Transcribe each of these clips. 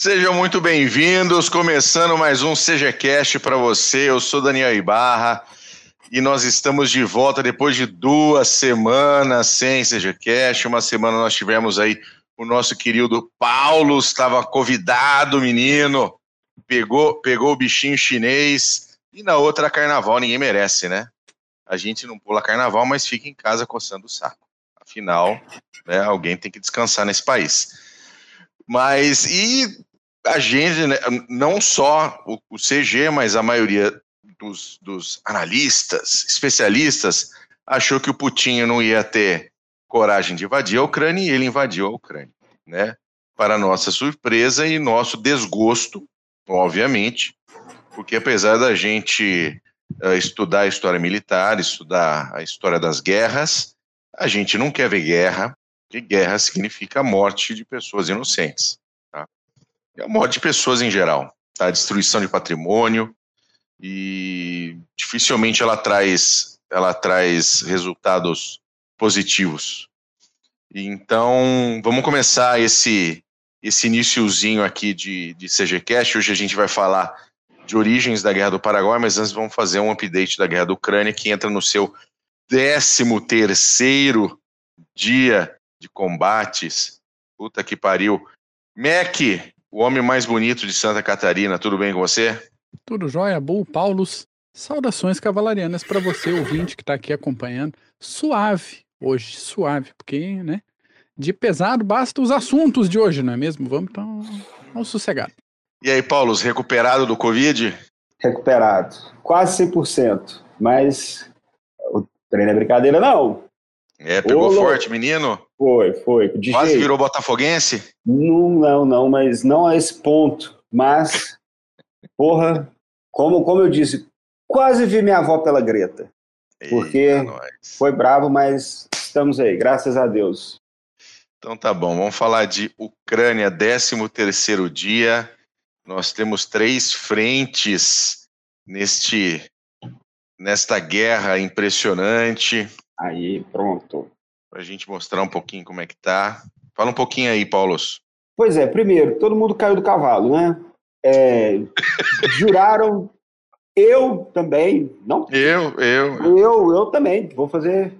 Sejam muito bem-vindos, começando mais um CGCast para você. Eu sou Daniel Ibarra e nós estamos de volta depois de duas semanas sem CGCast. Uma semana nós tivemos aí o nosso querido Paulo, estava convidado, menino, pegou, pegou o bichinho chinês e na outra carnaval, ninguém merece, né? A gente não pula carnaval, mas fica em casa coçando o saco. Afinal, né, alguém tem que descansar nesse país. Mas e a gente, né, não só o, o, CG, mas a maioria dos, dos, analistas, especialistas, achou que o Putin não ia ter coragem de invadir a Ucrânia e ele invadiu a Ucrânia, né? Para nossa surpresa e nosso desgosto, obviamente, porque apesar da gente uh, estudar a história militar, estudar a história das guerras, a gente não quer ver guerra, porque guerra significa morte de pessoas inocentes é a morte de pessoas em geral, tá? A destruição de patrimônio e dificilmente ela traz ela traz resultados positivos. Então, vamos começar esse esse iníciozinho aqui de, de CGCast. Hoje a gente vai falar de origens da Guerra do Paraguai, mas antes vamos fazer um update da Guerra da Ucrânia, que entra no seu 13 terceiro dia de combates. Puta que pariu. Mac, o homem mais bonito de Santa Catarina, tudo bem com você? Tudo jóia, Bull, Paulos. Saudações cavalarianas para você, ouvinte que está aqui acompanhando. Suave, hoje, suave, porque, né? De pesado basta os assuntos de hoje, não é mesmo? Vamos então ao sossegado. E aí, Paulo, recuperado do Covid? Recuperado. Quase 100%. Mas o treino é brincadeira, não. É, pegou Ô, forte, menino? Foi, foi. Quase virou botafoguense? Não, não, não, mas não a esse ponto. Mas, porra, como, como eu disse, quase vi minha avó pela Greta. Porque Eita, foi bravo, mas estamos aí, graças a Deus. Então tá bom, vamos falar de Ucrânia, 13 terceiro dia. Nós temos três frentes neste nesta guerra impressionante. Aí, pronto. Para a gente mostrar um pouquinho como é que tá. Fala um pouquinho aí, Paulos. Pois é, primeiro, todo mundo caiu do cavalo, né? É, juraram, eu também, não? Eu, eu. Eu, eu também, vou fazer,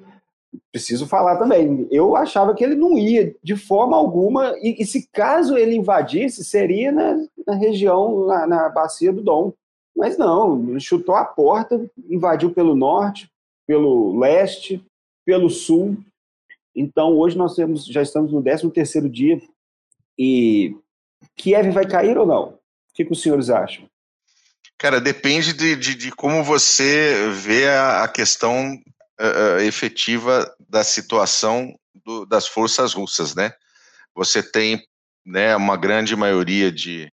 preciso falar também. Eu achava que ele não ia de forma alguma, e, e se caso ele invadisse, seria na, na região, na, na bacia do Dom. Mas não, ele chutou a porta, invadiu pelo norte, pelo leste, pelo sul. Então, hoje nós temos, já estamos no 13º dia e Kiev vai cair ou não? O que, que os senhores acham? Cara, depende de, de, de como você vê a, a questão uh, efetiva da situação do, das forças russas, né? Você tem né, uma grande maioria de,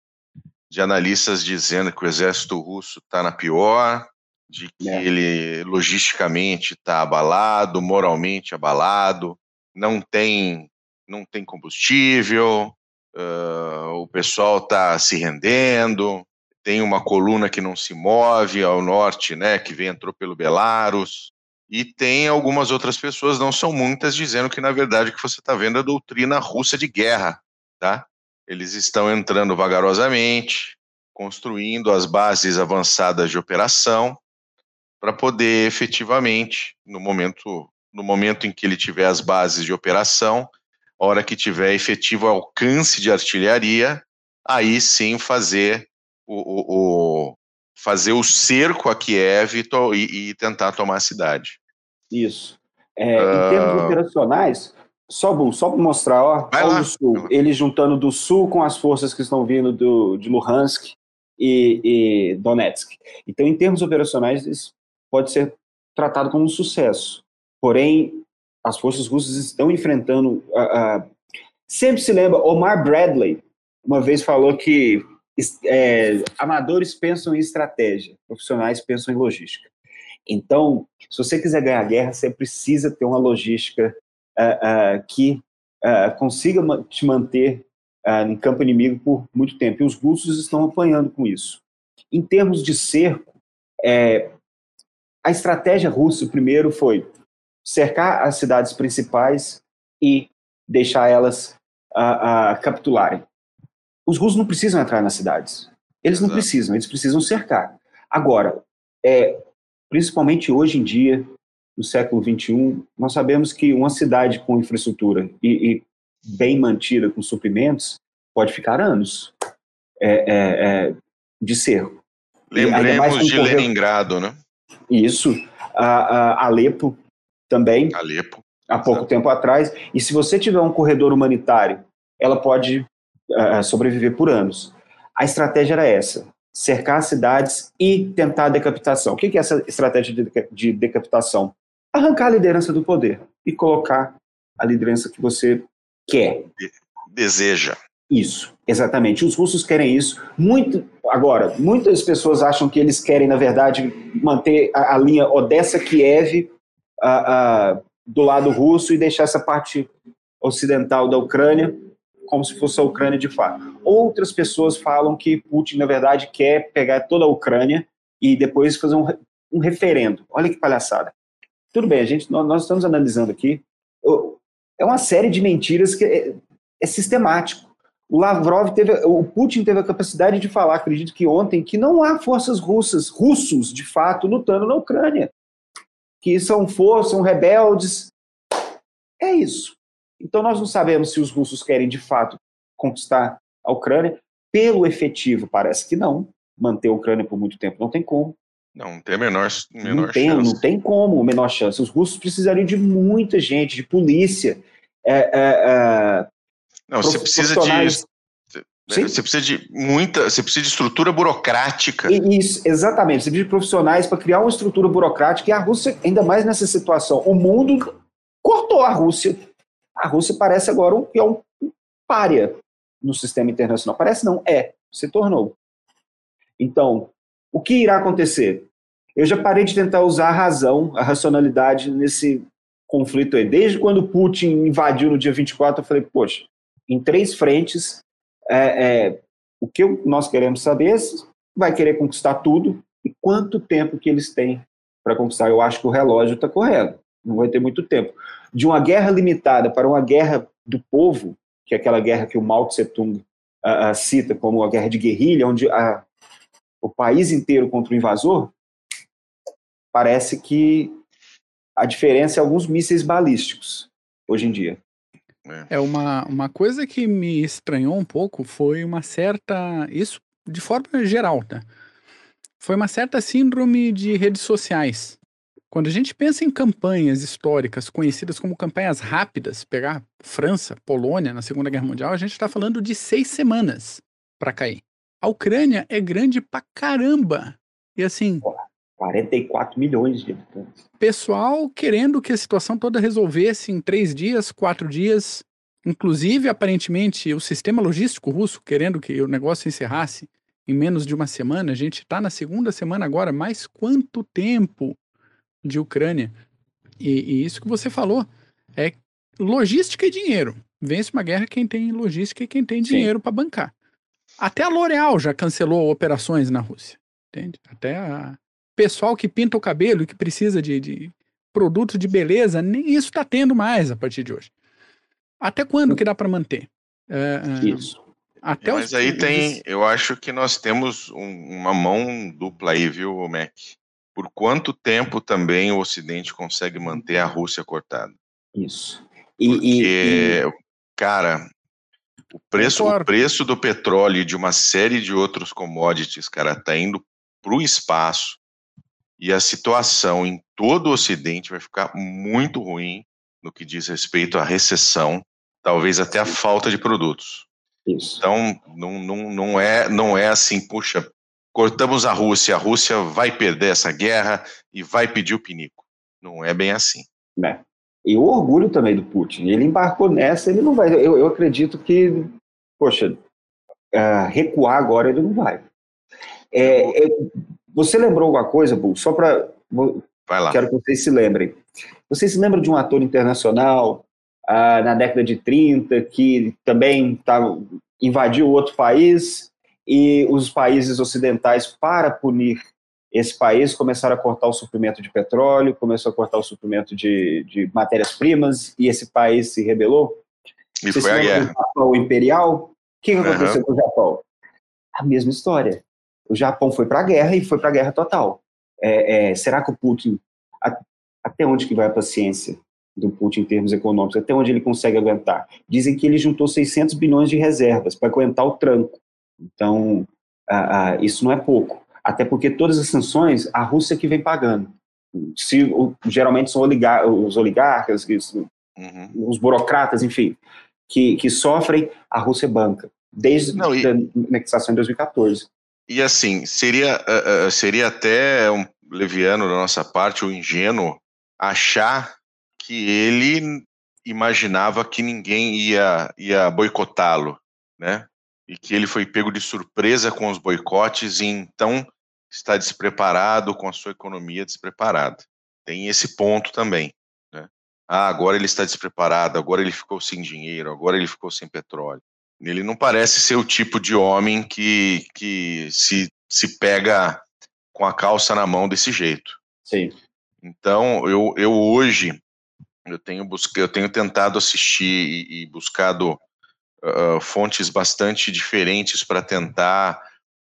de analistas dizendo que o exército russo está na pior, de que é. ele logisticamente está abalado, moralmente abalado, não tem, não tem combustível, uh, o pessoal está se rendendo, tem uma coluna que não se move ao norte, né, que vem, entrou pelo Belarus, e tem algumas outras pessoas, não são muitas, dizendo que na verdade o que você está vendo é a doutrina russa de guerra, tá? Eles estão entrando vagarosamente, construindo as bases avançadas de operação, para poder efetivamente, no momento, no momento em que ele tiver as bases de operação, a hora que tiver efetivo alcance de artilharia, aí sim fazer o, o, o fazer o cerco a Kiev e, e, tentar tomar a cidade. Isso. É, uh... Em termos ah. operacionais, só, só para mostrar, ó, ó do sul, ele juntando do sul com as forças que estão vindo do, de Luhansk e, e Donetsk. Então, em termos operacionais, pode ser tratado como um sucesso. Porém, as forças russas estão enfrentando. Uh, uh, sempre se lembra, Omar Bradley uma vez falou que é, amadores pensam em estratégia, profissionais pensam em logística. Então, se você quiser ganhar a guerra, você precisa ter uma logística uh, que consiga te manter em campo inimigo por muito tempo. E os russos estão apanhando com isso. Em termos de cerco, é, a estratégia russa, primeiro, foi cercar as cidades principais e deixar elas uh, uh, capitularem. os russos não precisam entrar nas cidades. Eles Exato. não precisam, eles precisam cercar. Agora, é, principalmente hoje em dia, no século XXI, nós sabemos que uma cidade com infraestrutura e, e bem mantida com suprimentos pode ficar anos é, é, é de cerco. Lembremos de. Leningrado, né? Isso. A, a Alepo também. Alepo. Há pouco Exato. tempo atrás. E se você tiver um corredor humanitário, ela pode uh, sobreviver por anos. A estratégia era essa: cercar as cidades e tentar a decapitação. O que é essa estratégia de decapitação? Arrancar a liderança do poder e colocar a liderança que você quer. Deseja. Isso, exatamente. Os russos querem isso. Muito agora, muitas pessoas acham que eles querem, na verdade, manter a, a linha Odessa-Kiev do lado russo e deixar essa parte ocidental da Ucrânia como se fosse a Ucrânia de fato. Outras pessoas falam que Putin, na verdade, quer pegar toda a Ucrânia e depois fazer um, um referendo. Olha que palhaçada. Tudo bem, a gente, nós, nós estamos analisando aqui. É uma série de mentiras que é, é sistemático. O Lavrov teve, o Putin teve a capacidade de falar, acredito que ontem, que não há forças russas, russos de fato, lutando na Ucrânia. Que são forças, são rebeldes. É isso. Então nós não sabemos se os russos querem de fato conquistar a Ucrânia. Pelo efetivo, parece que não. Manter a Ucrânia por muito tempo não tem como. Não, tem a menor, menor não tem, chance. Não tem como, a menor chance. Os russos precisariam de muita gente, de polícia, é, é, é, não, você precisa de. Sim? Você precisa de muita, você precisa de estrutura burocrática. Isso, exatamente. Você precisa de profissionais para criar uma estrutura burocrática e a Rússia, ainda mais nessa situação, o mundo cortou a Rússia. A Rússia parece agora um, é um párea no sistema internacional. Parece não, é, se tornou. Então, o que irá acontecer? Eu já parei de tentar usar a razão, a racionalidade nesse conflito aí. Desde quando Putin invadiu no dia 24, eu falei, poxa, em três frentes. É, é, o que nós queremos saber é se vai querer conquistar tudo e quanto tempo que eles têm para conquistar. Eu acho que o relógio está correndo, não vai ter muito tempo. De uma guerra limitada para uma guerra do povo, que é aquela guerra que o Mao Tse Tung uh, cita como a guerra de guerrilha, onde uh, o país inteiro contra o invasor, parece que a diferença é alguns mísseis balísticos hoje em dia. É. é, uma, uma coisa que me estranhou um pouco foi uma certa. Isso de forma geral, tá? Foi uma certa síndrome de redes sociais. Quando a gente pensa em campanhas históricas conhecidas como campanhas rápidas, pegar França, Polônia na Segunda Guerra Mundial, a gente está falando de seis semanas para cair. A Ucrânia é grande pra caramba. E assim. 44 milhões de habitantes. Pessoal querendo que a situação toda resolvesse em três dias, quatro dias. Inclusive, aparentemente, o sistema logístico russo querendo que o negócio encerrasse em menos de uma semana. A gente está na segunda semana agora. Mais quanto tempo de Ucrânia? E, e isso que você falou é logística e dinheiro. Vence uma guerra quem tem logística e quem tem dinheiro para bancar. Até a L'Oréal já cancelou operações na Rússia. Entende? Até a, pessoal que pinta o cabelo e que precisa de, de produtos de beleza, nem isso está tendo mais a partir de hoje. Até quando que dá para manter? É, é, isso. Até Mas os... aí tem, eu acho que nós temos um, uma mão dupla aí, viu, Mac? Por quanto tempo também o Ocidente consegue manter a Rússia cortada? Isso. E, Porque, e, cara, o preço, o preço do petróleo e de uma série de outros commodities, cara, tá indo para o espaço e a situação em todo o Ocidente vai ficar muito ruim no que diz respeito à recessão, talvez até a falta de produtos. Isso. Então, não, não, não, é, não é assim, puxa, cortamos a Rússia, a Rússia vai perder essa guerra e vai pedir o pinico. Não é bem assim. É. E o orgulho também do Putin. Ele embarcou nessa, ele não vai. Eu, eu acredito que, poxa, uh, recuar agora ele não vai. É, é, você lembrou alguma coisa, Bull? Só para. Quero que vocês se lembrem. Vocês se lembram de um ator internacional ah, na década de 30 que também tá, invadiu outro país e os países ocidentais, para punir esse país, começaram a cortar o suprimento de petróleo, começou a cortar o suprimento de, de matérias-primas e esse país se rebelou? E foi a guerra. O Imperial? que, que aconteceu uhum. com o Japão? A mesma história. O Japão foi para a guerra e foi para a guerra total. É, é, será que o Putin, a, até onde que vai a paciência do Putin em termos econômicos? Até onde ele consegue aguentar? Dizem que ele juntou 600 bilhões de reservas para aguentar o tranco. Então, a, a, isso não é pouco. Até porque todas as sanções, a Rússia que vem pagando. Se, o, geralmente são oligar, os oligarcas, uhum. os burocratas, enfim, que, que sofrem, a Rússia banca, desde Não, e, a anexação em 2014. E assim, seria, uh, seria até um leviano da nossa parte, ou ingênuo, achar que ele imaginava que ninguém ia, ia boicotá-lo, né? E que ele foi pego de surpresa com os boicotes e então está despreparado com a sua economia despreparada. Tem esse ponto também. Né? Ah, agora ele está despreparado, agora ele ficou sem dinheiro, agora ele ficou sem petróleo. Ele não parece ser o tipo de homem que, que se, se pega com a calça na mão desse jeito. Sim. Então, eu, eu hoje, eu tenho, busca, eu tenho tentado assistir e, e buscado uh, fontes bastante diferentes para tentar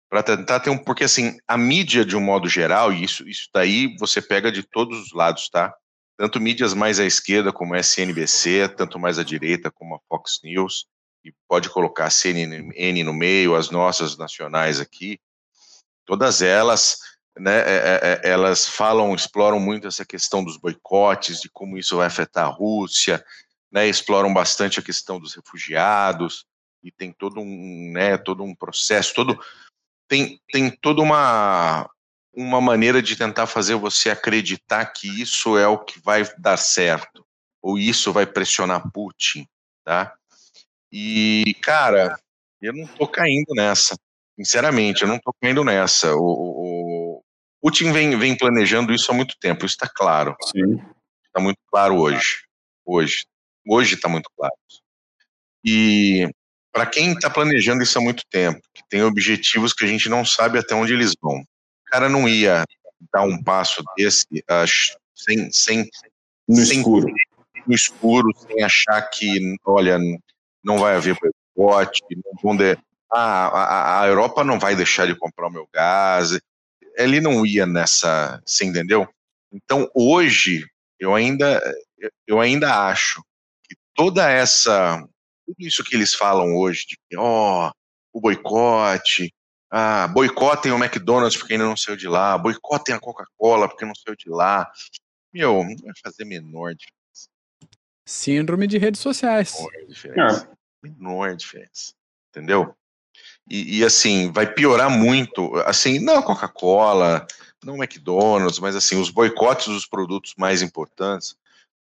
para tentar ter um porque assim a mídia de um modo geral e isso isso daí você pega de todos os lados tá tanto mídias mais à esquerda como a SNBC tanto mais à direita como a Fox News e pode colocar a CNN no meio as nossas nacionais aqui todas elas né é, é, é, elas falam exploram muito essa questão dos boicotes de como isso vai afetar a Rússia né exploram bastante a questão dos refugiados e tem todo um né todo um processo todo tem, tem toda uma, uma maneira de tentar fazer você acreditar que isso é o que vai dar certo, ou isso vai pressionar Putin, tá? E, cara, eu não tô caindo nessa, sinceramente, eu não tô caindo nessa. O, o, o Putin vem, vem planejando isso há muito tempo, isso está claro. Sim. Está muito claro hoje. Hoje. Hoje está muito claro. E para quem está planejando isso há muito tempo, que tem objetivos que a gente não sabe até onde eles vão, o cara não ia dar um passo desse uh, sem, sem, no sem, escuro. no escuro, sem achar que, olha, não vai haver boicote, não vão de, ah, a, a Europa não vai deixar de comprar o meu gás. Ele não ia nessa, você entendeu? Então hoje eu ainda eu ainda acho que toda essa tudo isso que eles falam hoje, de que, ó, oh, o boicote, ah, boicotem o McDonald's porque ainda não saiu de lá, boicotem a Coca-Cola porque não saiu de lá. Meu, não vai fazer menor diferença. Síndrome de redes sociais. Menor diferença. É. Menor diferença. Entendeu? E, e, assim, vai piorar muito. Assim, não a Coca-Cola, não o McDonald's, mas assim, os boicotes dos produtos mais importantes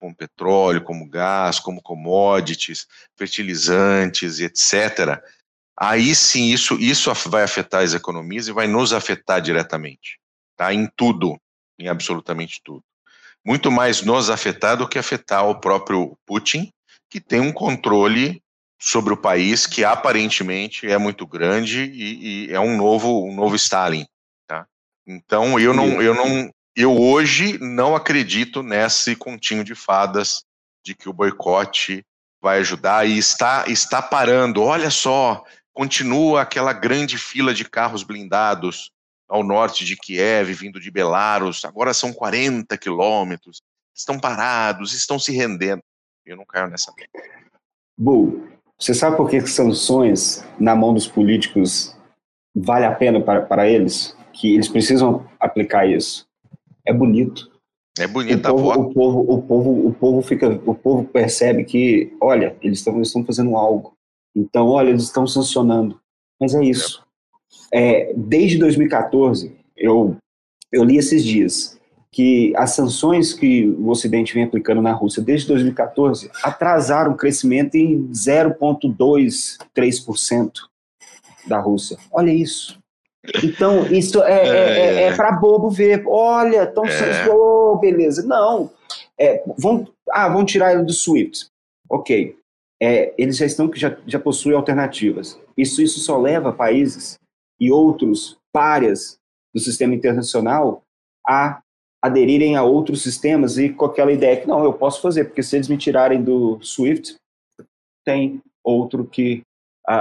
como petróleo, como gás, como commodities, fertilizantes, etc. Aí sim, isso, isso vai afetar as economias e vai nos afetar diretamente, tá? Em tudo, em absolutamente tudo. Muito mais nos afetar do que afetar o próprio Putin, que tem um controle sobre o país que aparentemente é muito grande e, e é um novo, um novo Stalin, tá? Então eu não, eu não, eu hoje não acredito nesse continho de fadas de que o boicote vai ajudar e está, está parando. Olha só, continua aquela grande fila de carros blindados ao norte de Kiev, vindo de Belarus. Agora são 40 quilômetros. Estão parados, estão se rendendo. Eu não caio nessa. Bu, você sabe por que sanções na mão dos políticos vale a pena para, para eles? Que eles precisam aplicar isso é bonito. É bonito o povo, o povo, o povo, o povo fica, o povo percebe que, olha, eles estão, eles estão fazendo algo. Então, olha, eles estão sancionando. Mas é isso. É, desde 2014, eu eu li esses dias que as sanções que o Ocidente vem aplicando na Rússia desde 2014 atrasaram o crescimento em 0,23% da Rússia. Olha isso. Então, isso é, é, é, é, é para bobo ver. Olha, estão é. oh, beleza. Não. É, vão, ah, vão tirar ele do SWIFT. Ok. É, eles já estão já, já possuem alternativas. Isso, isso só leva países e outros párias do sistema internacional a aderirem a outros sistemas e com aquela ideia que não, eu posso fazer, porque se eles me tirarem do SWIFT, tem outro que a,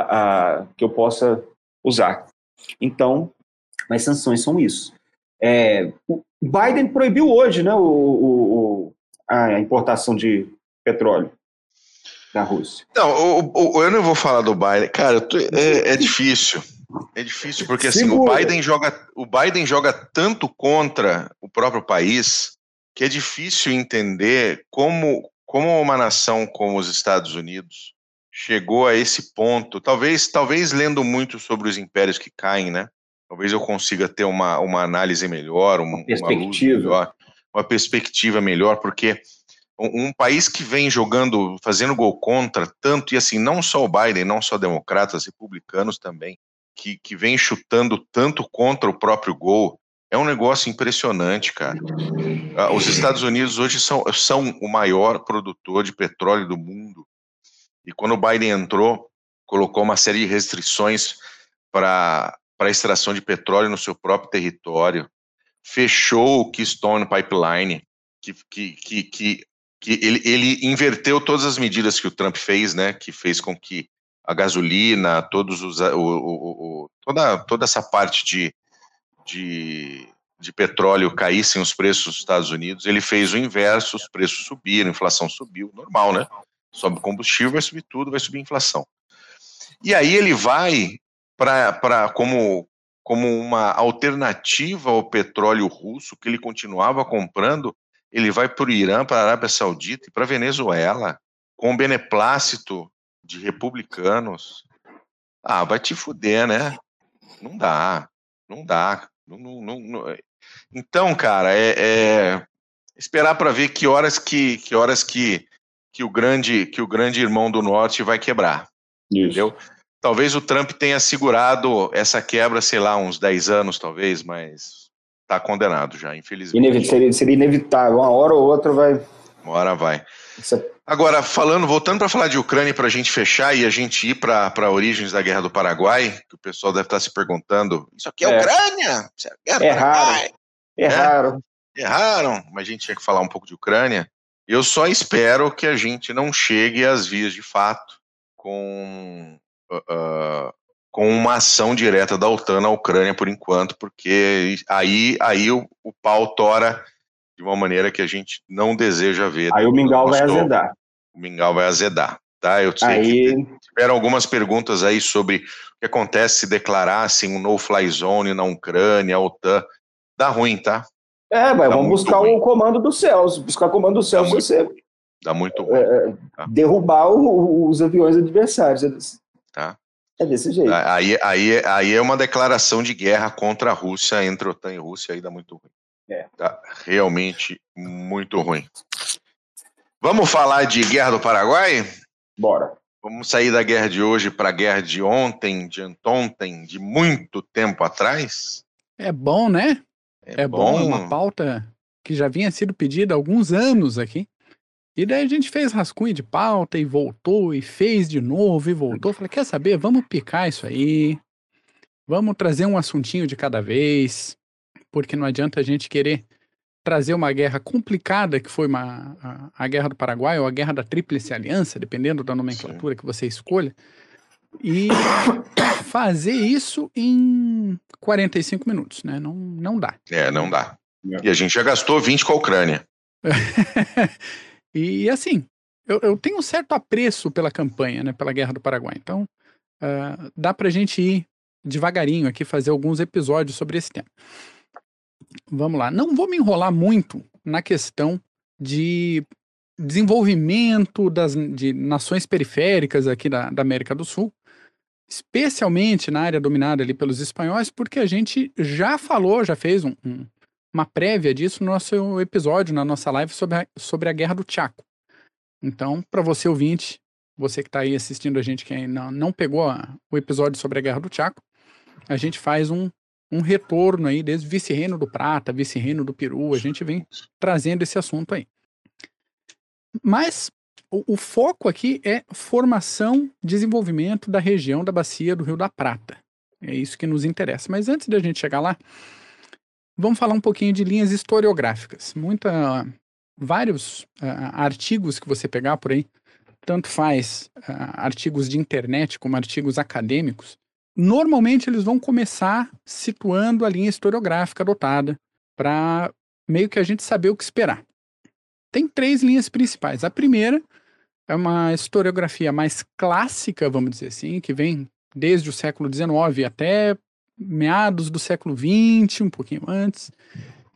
a, que eu possa usar. Então, as sanções são isso. É, o Biden proibiu hoje né, o, o, a importação de petróleo da Rússia. Não, o, eu não vou falar do Biden. Cara, tô, é, é, difícil. É difícil, porque assim, o Biden, joga, o Biden joga tanto contra o próprio país que é difícil entender como, como uma nação como os Estados Unidos chegou a esse ponto. Talvez, talvez lendo muito sobre os impérios que caem, né? Talvez eu consiga ter uma, uma análise melhor, uma, uma perspectiva. Uma, melhor, uma perspectiva melhor, porque um, um, país que vem jogando, fazendo gol contra tanto, e assim, não só o Biden, não só democratas, republicanos também, que, que vem chutando tanto contra o próprio gol, é um negócio impressionante, cara. Ah, os Estados Unidos hoje são, são o maior produtor de petróleo do mundo. E quando o Biden entrou, colocou uma série de restrições para para extração de petróleo no seu próprio território, fechou o Keystone Pipeline, que, que, que, que, que ele, ele inverteu todas as medidas que o Trump fez, né, que fez com que a gasolina, todos os, o, o, o, toda, toda essa parte de, de, de petróleo caíssem os preços dos Estados Unidos, ele fez o inverso, os preços subiram, a inflação subiu, normal, né? Sobe combustível, vai subir tudo, vai subir inflação. E aí ele vai para como, como uma alternativa ao petróleo russo que ele continuava comprando, ele vai para o Irã, para a Arábia Saudita e para a Venezuela, com beneplácito de republicanos. Ah, vai te fuder, né? Não dá, não dá. Não, não, não, então, cara, é, é esperar para ver que horas que, que horas que, que o grande que o grande irmão do norte vai quebrar. Isso. Entendeu? Talvez o Trump tenha segurado essa quebra, sei lá, uns 10 anos, talvez, mas está condenado já, infelizmente. seria, seria, inevitável, uma hora ou outra vai. Uma hora vai. É Agora, falando, voltando para falar de Ucrânia, para a gente fechar e a gente ir para origens da Guerra do Paraguai, que o pessoal deve estar se perguntando: isso aqui é, é. Ucrânia? Isso é, é raro. É, raro. Erraram, mas a gente tinha que falar um pouco de Ucrânia. Eu só espero que a gente não chegue às vias de fato com uh, com uma ação direta da OTAN na Ucrânia por enquanto, porque aí, aí o, o pau tora de uma maneira que a gente não deseja ver. Aí o mingau vai azedar. O mingau vai azedar. Tá? Eu sei aí... tiveram algumas perguntas aí sobre o que acontece se declarassem um no-fly zone na Ucrânia, a OTAN. Dá ruim, tá? É, mas vamos buscar ruim. o comando dos céus. Buscar o comando dos céus, dá muito, você. Dá muito ruim. É, tá? Derrubar o, os aviões adversários. Tá? É desse jeito. Aí, aí, aí é uma declaração de guerra contra a Rússia, entre OTAN e Rússia, aí dá muito ruim. É. Tá realmente muito ruim. Vamos falar de Guerra do Paraguai? Bora. Vamos sair da guerra de hoje para a guerra de ontem, de anteontem, de muito tempo atrás? É bom, né? É, é bom. bom, uma pauta que já vinha sido pedida há alguns anos aqui. E daí a gente fez rascunho de pauta e voltou e fez de novo e voltou. Falei, quer saber? Vamos picar isso aí. Vamos trazer um assuntinho de cada vez, porque não adianta a gente querer trazer uma guerra complicada, que foi uma, a, a Guerra do Paraguai ou a Guerra da Tríplice Aliança, dependendo da nomenclatura Sim. que você escolha, e fazer isso em 45 minutos, né? Não, não dá. É, não dá. E a gente já gastou 20 com a Ucrânia. E assim, eu, eu tenho um certo apreço pela campanha, né, pela Guerra do Paraguai. Então, uh, dá pra gente ir devagarinho aqui, fazer alguns episódios sobre esse tema. Vamos lá. Não vou me enrolar muito na questão de desenvolvimento das, de nações periféricas aqui da, da América do Sul, especialmente na área dominada ali pelos espanhóis, porque a gente já falou, já fez um, um, uma prévia disso no nosso episódio, na nossa live sobre a, sobre a Guerra do Chaco. Então, para você ouvinte, você que está aí assistindo a gente que ainda não pegou a, o episódio sobre a Guerra do Chaco, a gente faz um, um retorno aí desde vice-reino do Prata, vice-reino do Peru, a gente vem trazendo esse assunto aí. Mas o, o, foco aqui é formação, desenvolvimento da região da bacia do Rio da Prata. É isso que nos interessa. Mas antes da gente chegar lá, Vamos falar um pouquinho de linhas historiográficas. Muita, vários uh, artigos que você pegar por aí tanto faz uh, artigos de internet como artigos acadêmicos, normalmente eles vão começar situando a linha historiográfica adotada para meio que a gente saber o que esperar. Tem três linhas principais. A primeira é uma historiografia mais clássica, vamos dizer assim, que vem desde o século XIX até meados do século XX, um pouquinho antes,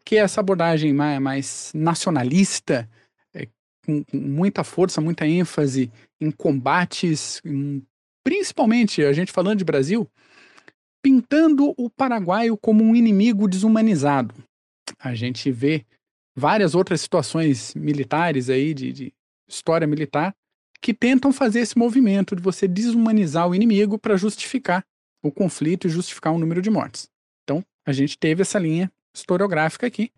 que é essa abordagem mais, nacionalista, é, com, com, muita força, muita ênfase em combates, em, principalmente, a gente falando de Brasil, pintando o paraguaio como um inimigo desumanizado. A gente vê várias outras situações militares aí, de, de história militar, que tentam fazer esse movimento de você desumanizar o inimigo para justificar o conflito e justificar o número de mortes. Então, a gente teve essa linha historiográfica aqui.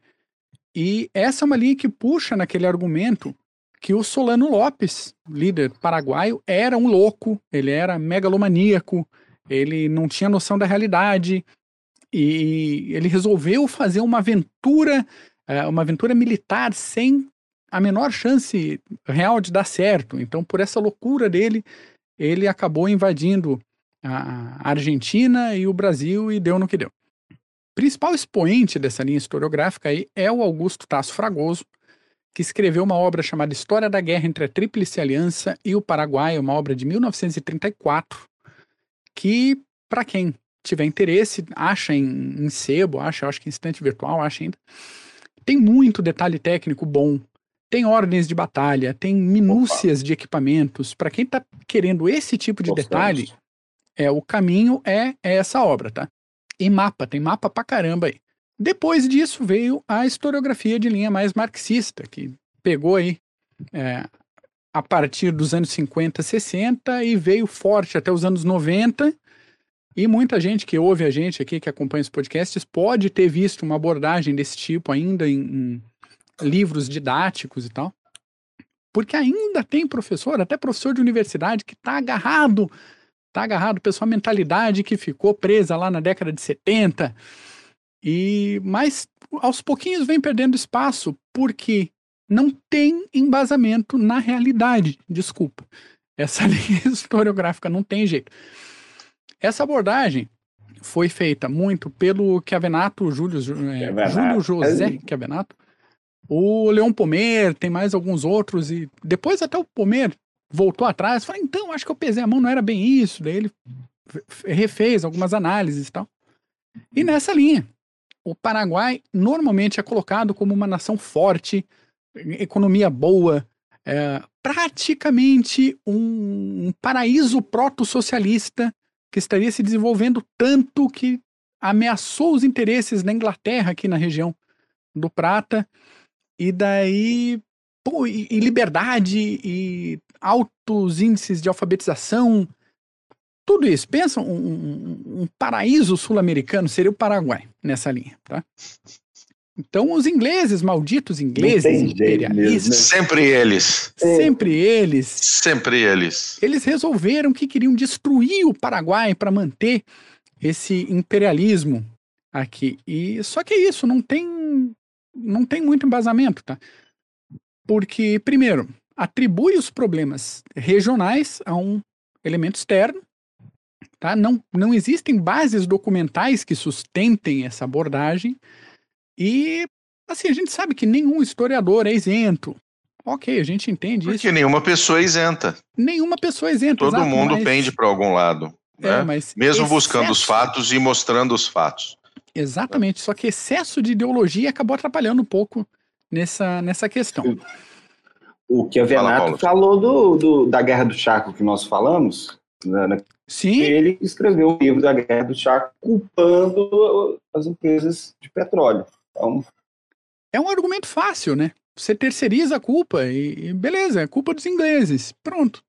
E essa é uma linha que puxa naquele argumento que o Solano Lopes, líder paraguaio, era um louco, ele era megalomaníaco, ele não tinha noção da realidade e ele resolveu fazer uma aventura, é, uma aventura militar sem a menor chance real de dar certo. Então, por essa loucura dele, ele acabou invadindo a Argentina e o Brasil e deu no que deu. Principal expoente dessa linha historiográfica aí é o Augusto Tasso Fragoso, que escreveu uma obra chamada História da Guerra entre a Tríplice Aliança e o Paraguai, uma obra de 1934, que, para quem tiver interesse, acha em, em sebo, acha, acho que em instante virtual, acha ainda. Tem muito detalhe técnico bom, tem ordens de batalha, tem minúcias Opa. de equipamentos. Para quem está querendo esse tipo de Gostamos. detalhe, é, o caminho é, é essa obra, tá? E mapa, tem mapa pra caramba aí. Depois disso veio a historiografia de linha mais marxista, que pegou aí é, a partir dos anos 50, 60 e veio forte até os anos 90. E muita gente que ouve a gente aqui, que acompanha os podcasts, pode ter visto uma abordagem desse tipo ainda em, em livros didáticos e tal. Porque ainda tem professor, até professor de universidade, que está agarrado tá agarrado para sua mentalidade que ficou presa lá na década de 70. E mas aos pouquinhos vem perdendo espaço porque não tem embasamento na realidade. Desculpa. Essa linha historiográfica não tem jeito. Essa abordagem foi feita muito pelo Chiavenato, Júlio, é, Júlio José Chiavenato, o Leon Pomer, tem mais alguns outros, e depois até o Pomer voltou atrás, falou, então, acho que eu pesei a mão, não era bem isso. Daí ele refez algumas análises e tal. E nessa linha, o Paraguai normalmente é colocado como uma nação forte, economia boa, é, praticamente um, um paraíso proto-socialista que estaria se desenvolvendo tanto que ameaçou os interesses da Inglaterra aqui na região do Prata. E daí pô, e, e liberdade e altos índices de alfabetização, tudo isso. Pensa, um, um, um paraíso sul-americano seria o Paraguai nessa linha, tá? Então, os ingleses, malditos ingleses, imperialistas. Sempre eles. Sempre eles. Sempre eles. Eles resolveram que queriam destruir o Paraguai para manter esse imperialismo aqui. E só que é isso, não tem não tem muito embasamento, tá? Porque, primeiro, atribui os problemas regionais a um elemento externo. Tá? Não, não existem bases documentais que sustentem essa abordagem. E, assim, a gente sabe que nenhum historiador é isento. Ok, a gente entende Porque isso. Porque nenhuma pessoa é isenta. Nenhuma pessoa é isenta. Todo exato, mundo mas... pende para algum lado. É, né? Mesmo excesso... buscando os fatos e mostrando os fatos. Exatamente. Só que excesso de ideologia acabou atrapalhando um pouco nessa, nessa questão. O que a Venato Fala, falou do, do, da Guerra do Chaco que nós falamos, né, né? Sim. ele escreveu um livro da Guerra do Chaco culpando as empresas de petróleo. Então, é um argumento fácil, né? Você terceiriza a culpa e, e beleza, é culpa dos ingleses. Pronto.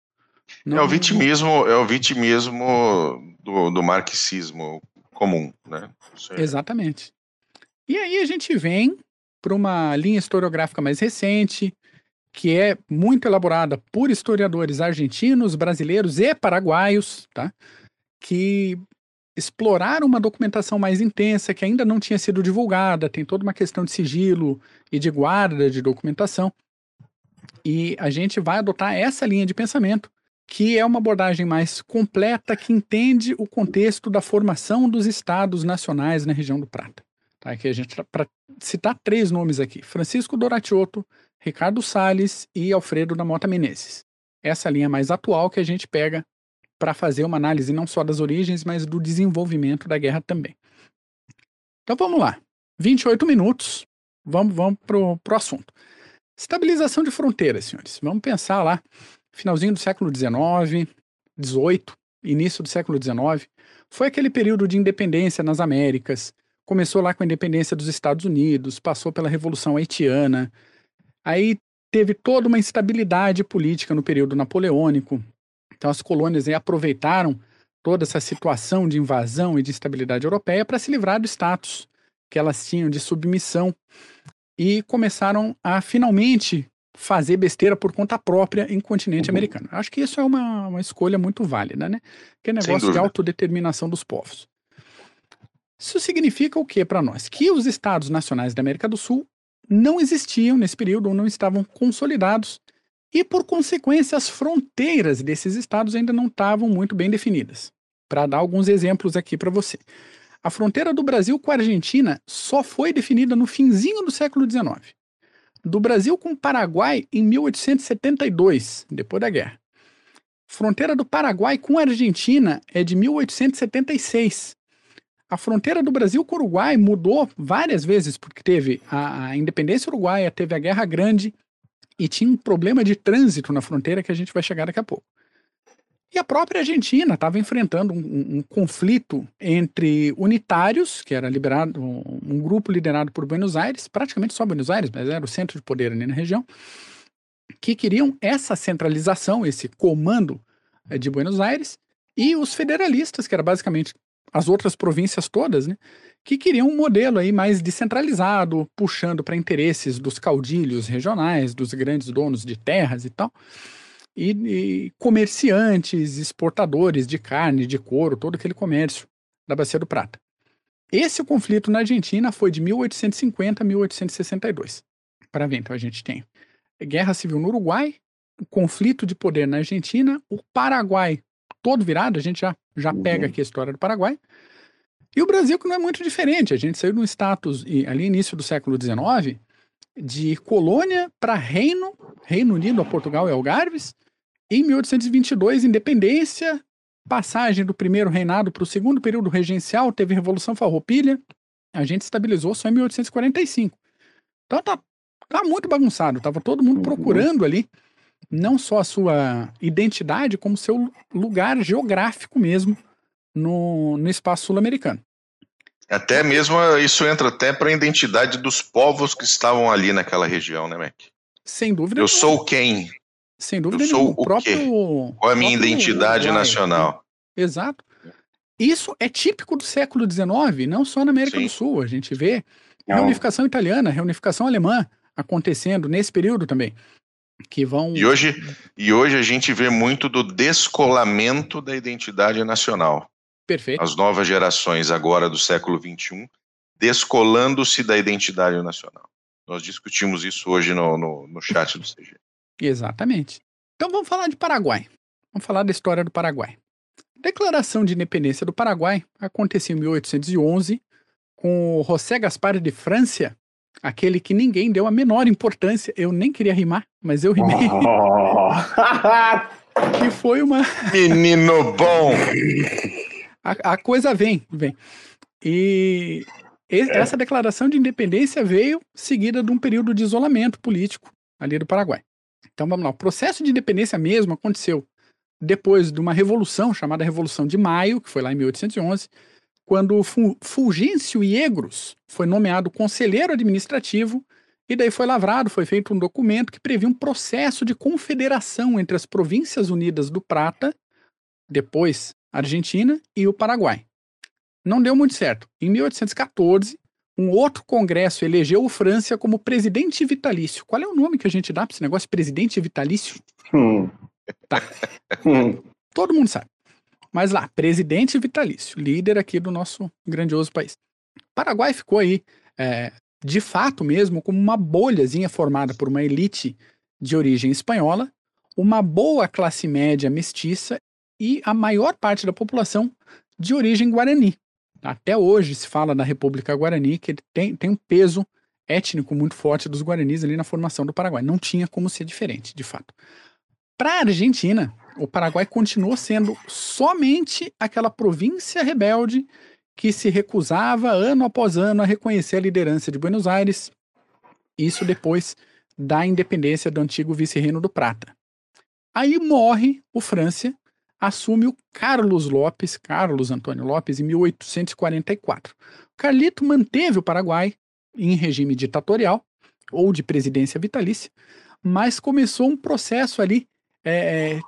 Não, é o vitimismo, é o vitimismo do, do marxismo comum, né? É... Exatamente. E aí a gente vem para uma linha historiográfica mais recente, que é muito elaborada por historiadores argentinos, brasileiros e paraguaios, tá? Que exploraram uma documentação mais intensa que ainda não tinha sido divulgada, tem toda uma questão de sigilo e de guarda de documentação. E a gente vai adotar essa linha de pensamento, que é uma abordagem mais completa, que entende o contexto da formação dos estados nacionais na região do Prata. Tá? Aqui a gente, para citar três nomes aqui: Francisco Doratiotto, Ricardo Salles e Alfredo da Mota Menezes. Essa linha mais atual que a gente pega para fazer uma análise não só das origens, mas do desenvolvimento da guerra também. Então vamos lá. 28 minutos. Vamos, vamos pro assunto. Estabilização de fronteiras, senhores. Vamos pensar lá, finalzinho do século XIX, XVIII, início do século XIX. Foi aquele período de independência nas Américas. Começou lá com a independência dos Estados Unidos, passou pela Revolução Haitiana. Aí teve toda uma instabilidade política no período napoleônico. Então as colônias aí aproveitaram toda essa situação de invasão e de instabilidade europeia para se livrar do status que elas tinham de submissão e começaram a finalmente fazer besteira por conta própria em continente uhum. americano. Acho que isso é uma, uma escolha muito válida, né? Que é negócio de autodeterminação dos povos. Isso significa o que para nós? Que os estados nacionais da América do Sul não existiam nesse período ou não estavam consolidados e, por consequência, as fronteiras desses estados ainda não estavam muito bem definidas. Para dar alguns exemplos aqui para você. A fronteira do Brasil com a Argentina só foi definida no finzinho do século XIX. Do Brasil com o Paraguai em 1872, depois da guerra. Fronteira do Paraguai com a Argentina é de 1876. A fronteira do Brasil com o Uruguai mudou várias vezes, porque teve a, a independência uruguaia, teve a Guerra Grande e tinha um problema de trânsito na fronteira que a gente vai chegar daqui a pouco. E a própria Argentina estava enfrentando um, um, conflito entre unitários, que era liberado, um, um, grupo liderado por Buenos Aires, praticamente só Buenos Aires, mas era o centro de poder ali na região, que queriam essa centralização, esse comando eh, de Buenos Aires, e os federalistas, que era basicamente as outras províncias todas, né, que queriam um modelo aí mais descentralizado, puxando para interesses dos caudilhos regionais, dos grandes donos de terras e tal e, e comerciantes, exportadores de carne, de couro, todo aquele comércio da Bacia do Prata. Esse conflito na Argentina foi de 1850 a 1862. Para ver, então a gente tem guerra civil no Uruguai, conflito de poder na Argentina, o Paraguai todo virado, a gente já, já uhum. pega aqui a história do Paraguai. E o Brasil, que não é muito diferente, a gente saiu de um status, ali início do século XIX, de colônia para reino, Reino Unido a Portugal e Algarves, em 1822, independência, passagem do primeiro reinado para o segundo período regencial, teve Revolução Farroupilha, a gente estabilizou só em 1845. Então tá, tá muito bagunçado, tava todo mundo uhum. procurando ali não só a sua identidade, como seu lugar geográfico mesmo no, no espaço sul-americano. Até mesmo isso entra até para a identidade dos povos que estavam ali naquela região, né, Mac? Sem dúvida. Eu sou quem? Sem dúvida eu sou o, próprio. Quê? Qual é a minha identidade Uruguai, nacional? Né? Exato. Isso é típico do século XIX, não só na América Sim. do Sul. A gente vê não. reunificação italiana, reunificação alemã acontecendo nesse período também. Que vão. E hoje, e hoje a gente vê muito do descolamento da identidade nacional. Perfeito. As novas gerações agora do século XXI descolando-se da identidade nacional. Nós discutimos isso hoje no, no, no chat do CG. Exatamente. Então vamos falar de Paraguai. Vamos falar da história do Paraguai. A Declaração de Independência do Paraguai aconteceu em 1811 com José Gaspar de França, aquele que ninguém deu a menor importância. Eu nem queria rimar, mas eu rimei. Oh. que foi uma. Menino bom! a, a coisa vem, vem. E é. essa declaração de independência veio seguida de um período de isolamento político ali do Paraguai. Então vamos lá, o processo de independência mesmo aconteceu depois de uma revolução chamada Revolução de Maio, que foi lá em 1811, quando Fulgêncio Iegros foi nomeado conselheiro administrativo e daí foi lavrado, foi feito um documento que previa um processo de confederação entre as Províncias Unidas do Prata, depois Argentina e o Paraguai. Não deu muito certo. Em 1814, um outro congresso elegeu o França como presidente vitalício. Qual é o nome que a gente dá para esse negócio, presidente vitalício? Hum. Tá. Hum. Todo mundo sabe. Mas lá, presidente vitalício, líder aqui do nosso grandioso país. Paraguai ficou aí, é, de fato mesmo, como uma bolhazinha formada por uma elite de origem espanhola, uma boa classe média mestiça e a maior parte da população de origem guarani. Até hoje se fala da República Guarani, que tem, tem um peso étnico muito forte dos guaranis ali na formação do Paraguai. Não tinha como ser diferente, de fato. Para a Argentina, o Paraguai continuou sendo somente aquela província rebelde que se recusava ano após ano a reconhecer a liderança de Buenos Aires, isso depois da independência do antigo vice-reino do Prata. Aí morre o França, assume o Carlos Lopes, Carlos Antônio Lopes, em 1844. Carlito manteve o Paraguai em regime ditatorial ou de presidência vitalícia, mas começou um processo ali é,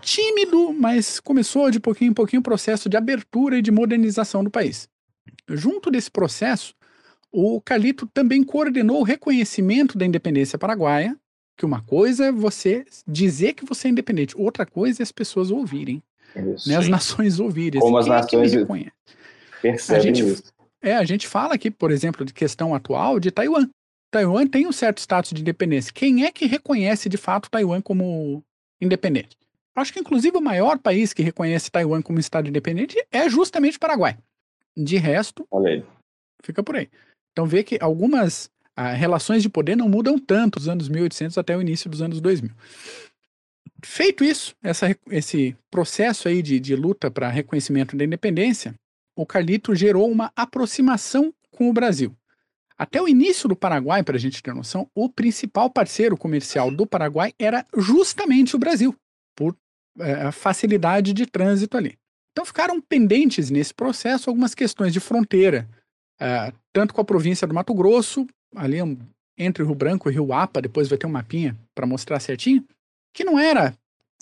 tímido, mas começou de pouquinho em pouquinho o processo de abertura e de modernização do país. Junto desse processo, o Carlito também coordenou o reconhecimento da independência paraguaia, que uma coisa é você dizer que você é independente, outra coisa é as pessoas ouvirem. Isso, né, as nações ouvirem. Como assim, as nações é percebem a gente, isso. É, a gente fala aqui, por exemplo, de questão atual de Taiwan. Taiwan tem um certo status de independência. Quem é que reconhece de fato Taiwan como independente? Acho que, inclusive, o maior país que reconhece Taiwan como Estado independente é justamente o Paraguai. De resto, fica por aí. Então, vê que algumas ah, relações de poder não mudam tanto dos anos 1800 até o início dos anos 2000. Feito isso, essa, esse processo aí de, de luta para reconhecimento da independência, o Carlito gerou uma aproximação com o Brasil. Até o início do Paraguai, para a gente ter noção, o principal parceiro comercial do Paraguai era justamente o Brasil, por é, facilidade de trânsito ali. Então ficaram pendentes nesse processo algumas questões de fronteira, é, tanto com a província do Mato Grosso, ali entre o Rio Branco e o Rio Apa, depois vai ter um mapinha para mostrar certinho, que não era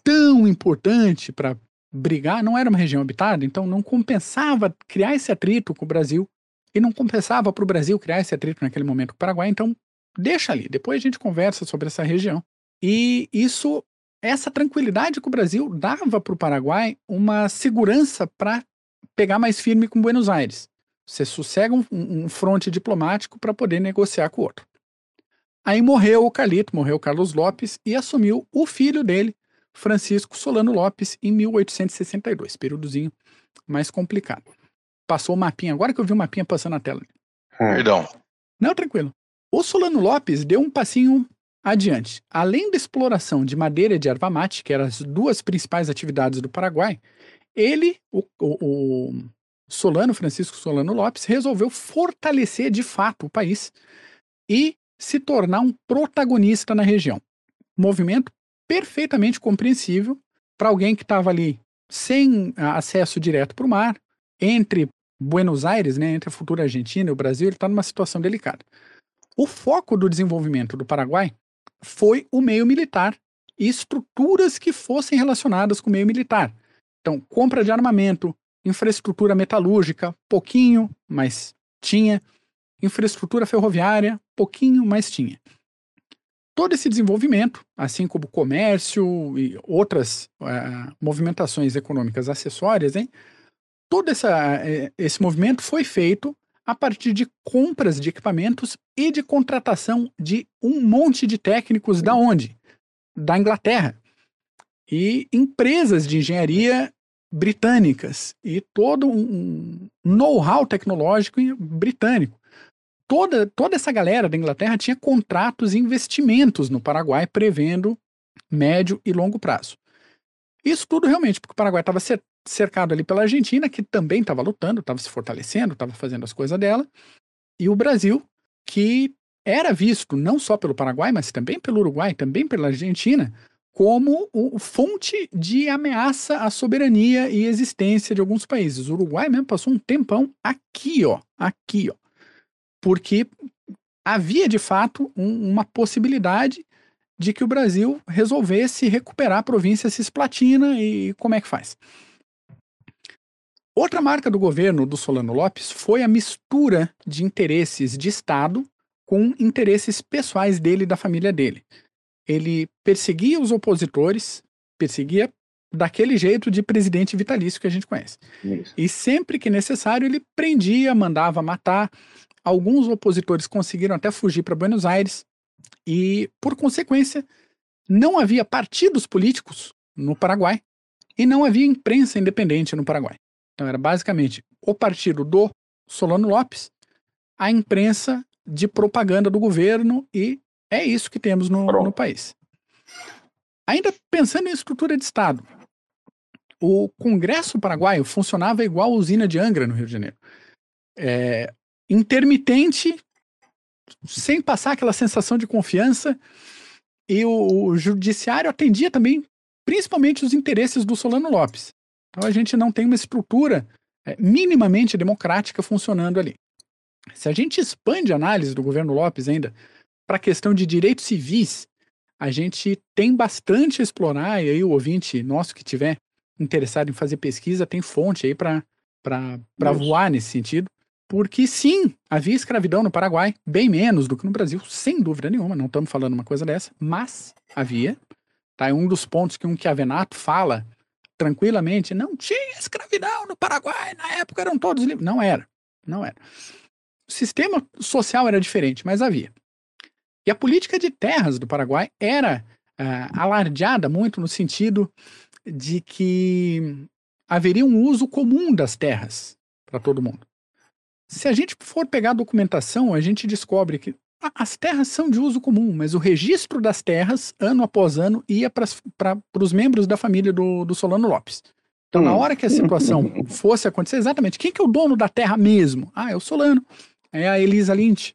tão importante para brigar, não era uma região habitada, então não compensava criar esse atrito com o Brasil e não compensava para o Brasil criar esse atrito naquele momento com o Paraguai, então deixa ali, depois a gente conversa sobre essa região. E isso, essa tranquilidade com o Brasil dava para o Paraguai uma segurança para pegar mais firme com Buenos Aires. Você sossega um, um fronte diplomático para poder negociar com o outro. Aí morreu o Carlito, morreu o Carlos Lopes e assumiu o filho dele, Francisco Solano Lopes, em 1862, períodozinho mais complicado. Passou o mapinha, agora que eu vi o mapinha passando na tela. Perdão. Não, tranquilo. O Solano Lopes deu um passinho adiante. Além da exploração de madeira e de erva mate, que eram as duas principais atividades do Paraguai, ele, o, o, o Solano, Francisco Solano Lopes, resolveu fortalecer de fato o país e se tornar um protagonista na região. Movimento perfeitamente compreensível para alguém que estava ali sem acesso direto para o mar, entre Buenos Aires, né, entre a futura Argentina e o Brasil, ele está numa situação delicada. O foco do desenvolvimento do Paraguai foi o meio militar e estruturas que fossem relacionadas com o meio militar. Então, compra de armamento, infraestrutura metalúrgica, pouquinho, mas tinha. Infraestrutura ferroviária, pouquinho, mas tinha. Todo esse desenvolvimento, assim como comércio e outras uh, movimentações econômicas acessórias, hein, todo essa, uh, esse movimento foi feito a partir de compras de equipamentos e de contratação de um monte de técnicos da onde? Da Inglaterra. E empresas de engenharia britânicas e todo um know-how tecnológico britânico. Toda, toda essa galera da Inglaterra tinha contratos e investimentos no Paraguai prevendo médio e longo prazo. Isso tudo realmente porque o Paraguai estava cercado ali pela Argentina, que também estava lutando, estava se fortalecendo, estava fazendo as coisas dela, e o Brasil, que era visto não só pelo Paraguai, mas também pelo Uruguai, também pela Argentina, como o, fonte de ameaça à soberania e existência de alguns países. O Uruguai mesmo passou um tempão aqui, ó, aqui, ó, porque havia de fato um, uma possibilidade de que o Brasil resolvesse recuperar a província cisplatina e como é que faz? Outra marca do governo do Solano Lopes foi a mistura de interesses de Estado com interesses pessoais dele e da família dele ele perseguia os opositores, perseguia daquele jeito de presidente vitalício que a gente conhece. Isso. E sempre que necessário, ele prendia, mandava matar. Alguns opositores conseguiram até fugir para Buenos Aires e, por consequência, não havia partidos políticos no Paraguai e não havia imprensa independente no Paraguai. Então era basicamente o partido do Solano Lopes, a imprensa de propaganda do governo e é isso que temos no, no país. Ainda pensando em estrutura de Estado, o Congresso Paraguaio funcionava igual a usina de Angra, no Rio de Janeiro. É, intermitente, sem passar aquela sensação de confiança, e o, o judiciário atendia também, principalmente, os interesses do Solano Lopes. Então a gente não tem uma estrutura é, minimamente democrática funcionando ali. Se a gente expande a análise do governo Lopes ainda para a questão de direitos civis, a gente tem bastante a explorar, e aí o ouvinte nosso que tiver interessado em fazer pesquisa tem fonte aí para voar nesse sentido. Porque sim, havia escravidão no Paraguai, bem menos do que no Brasil, sem dúvida nenhuma, não estamos falando uma coisa dessa, mas havia. Tá? É um dos pontos que um Chiavenato fala tranquilamente, não tinha escravidão no Paraguai, na época eram todos livres. Não era, não era. O sistema social era diferente, mas havia. E a política de terras do Paraguai era uh, alardeada muito no sentido de que haveria um uso comum das terras para todo mundo. Se a gente for pegar a documentação, a gente descobre que as terras são de uso comum, mas o registro das terras, ano após ano, ia para os membros da família do, do Solano Lopes. Então, na hum. hora que a situação fosse acontecer, exatamente, quem que é o dono da terra mesmo? Ah, é o Solano. É a Elisa Lynch,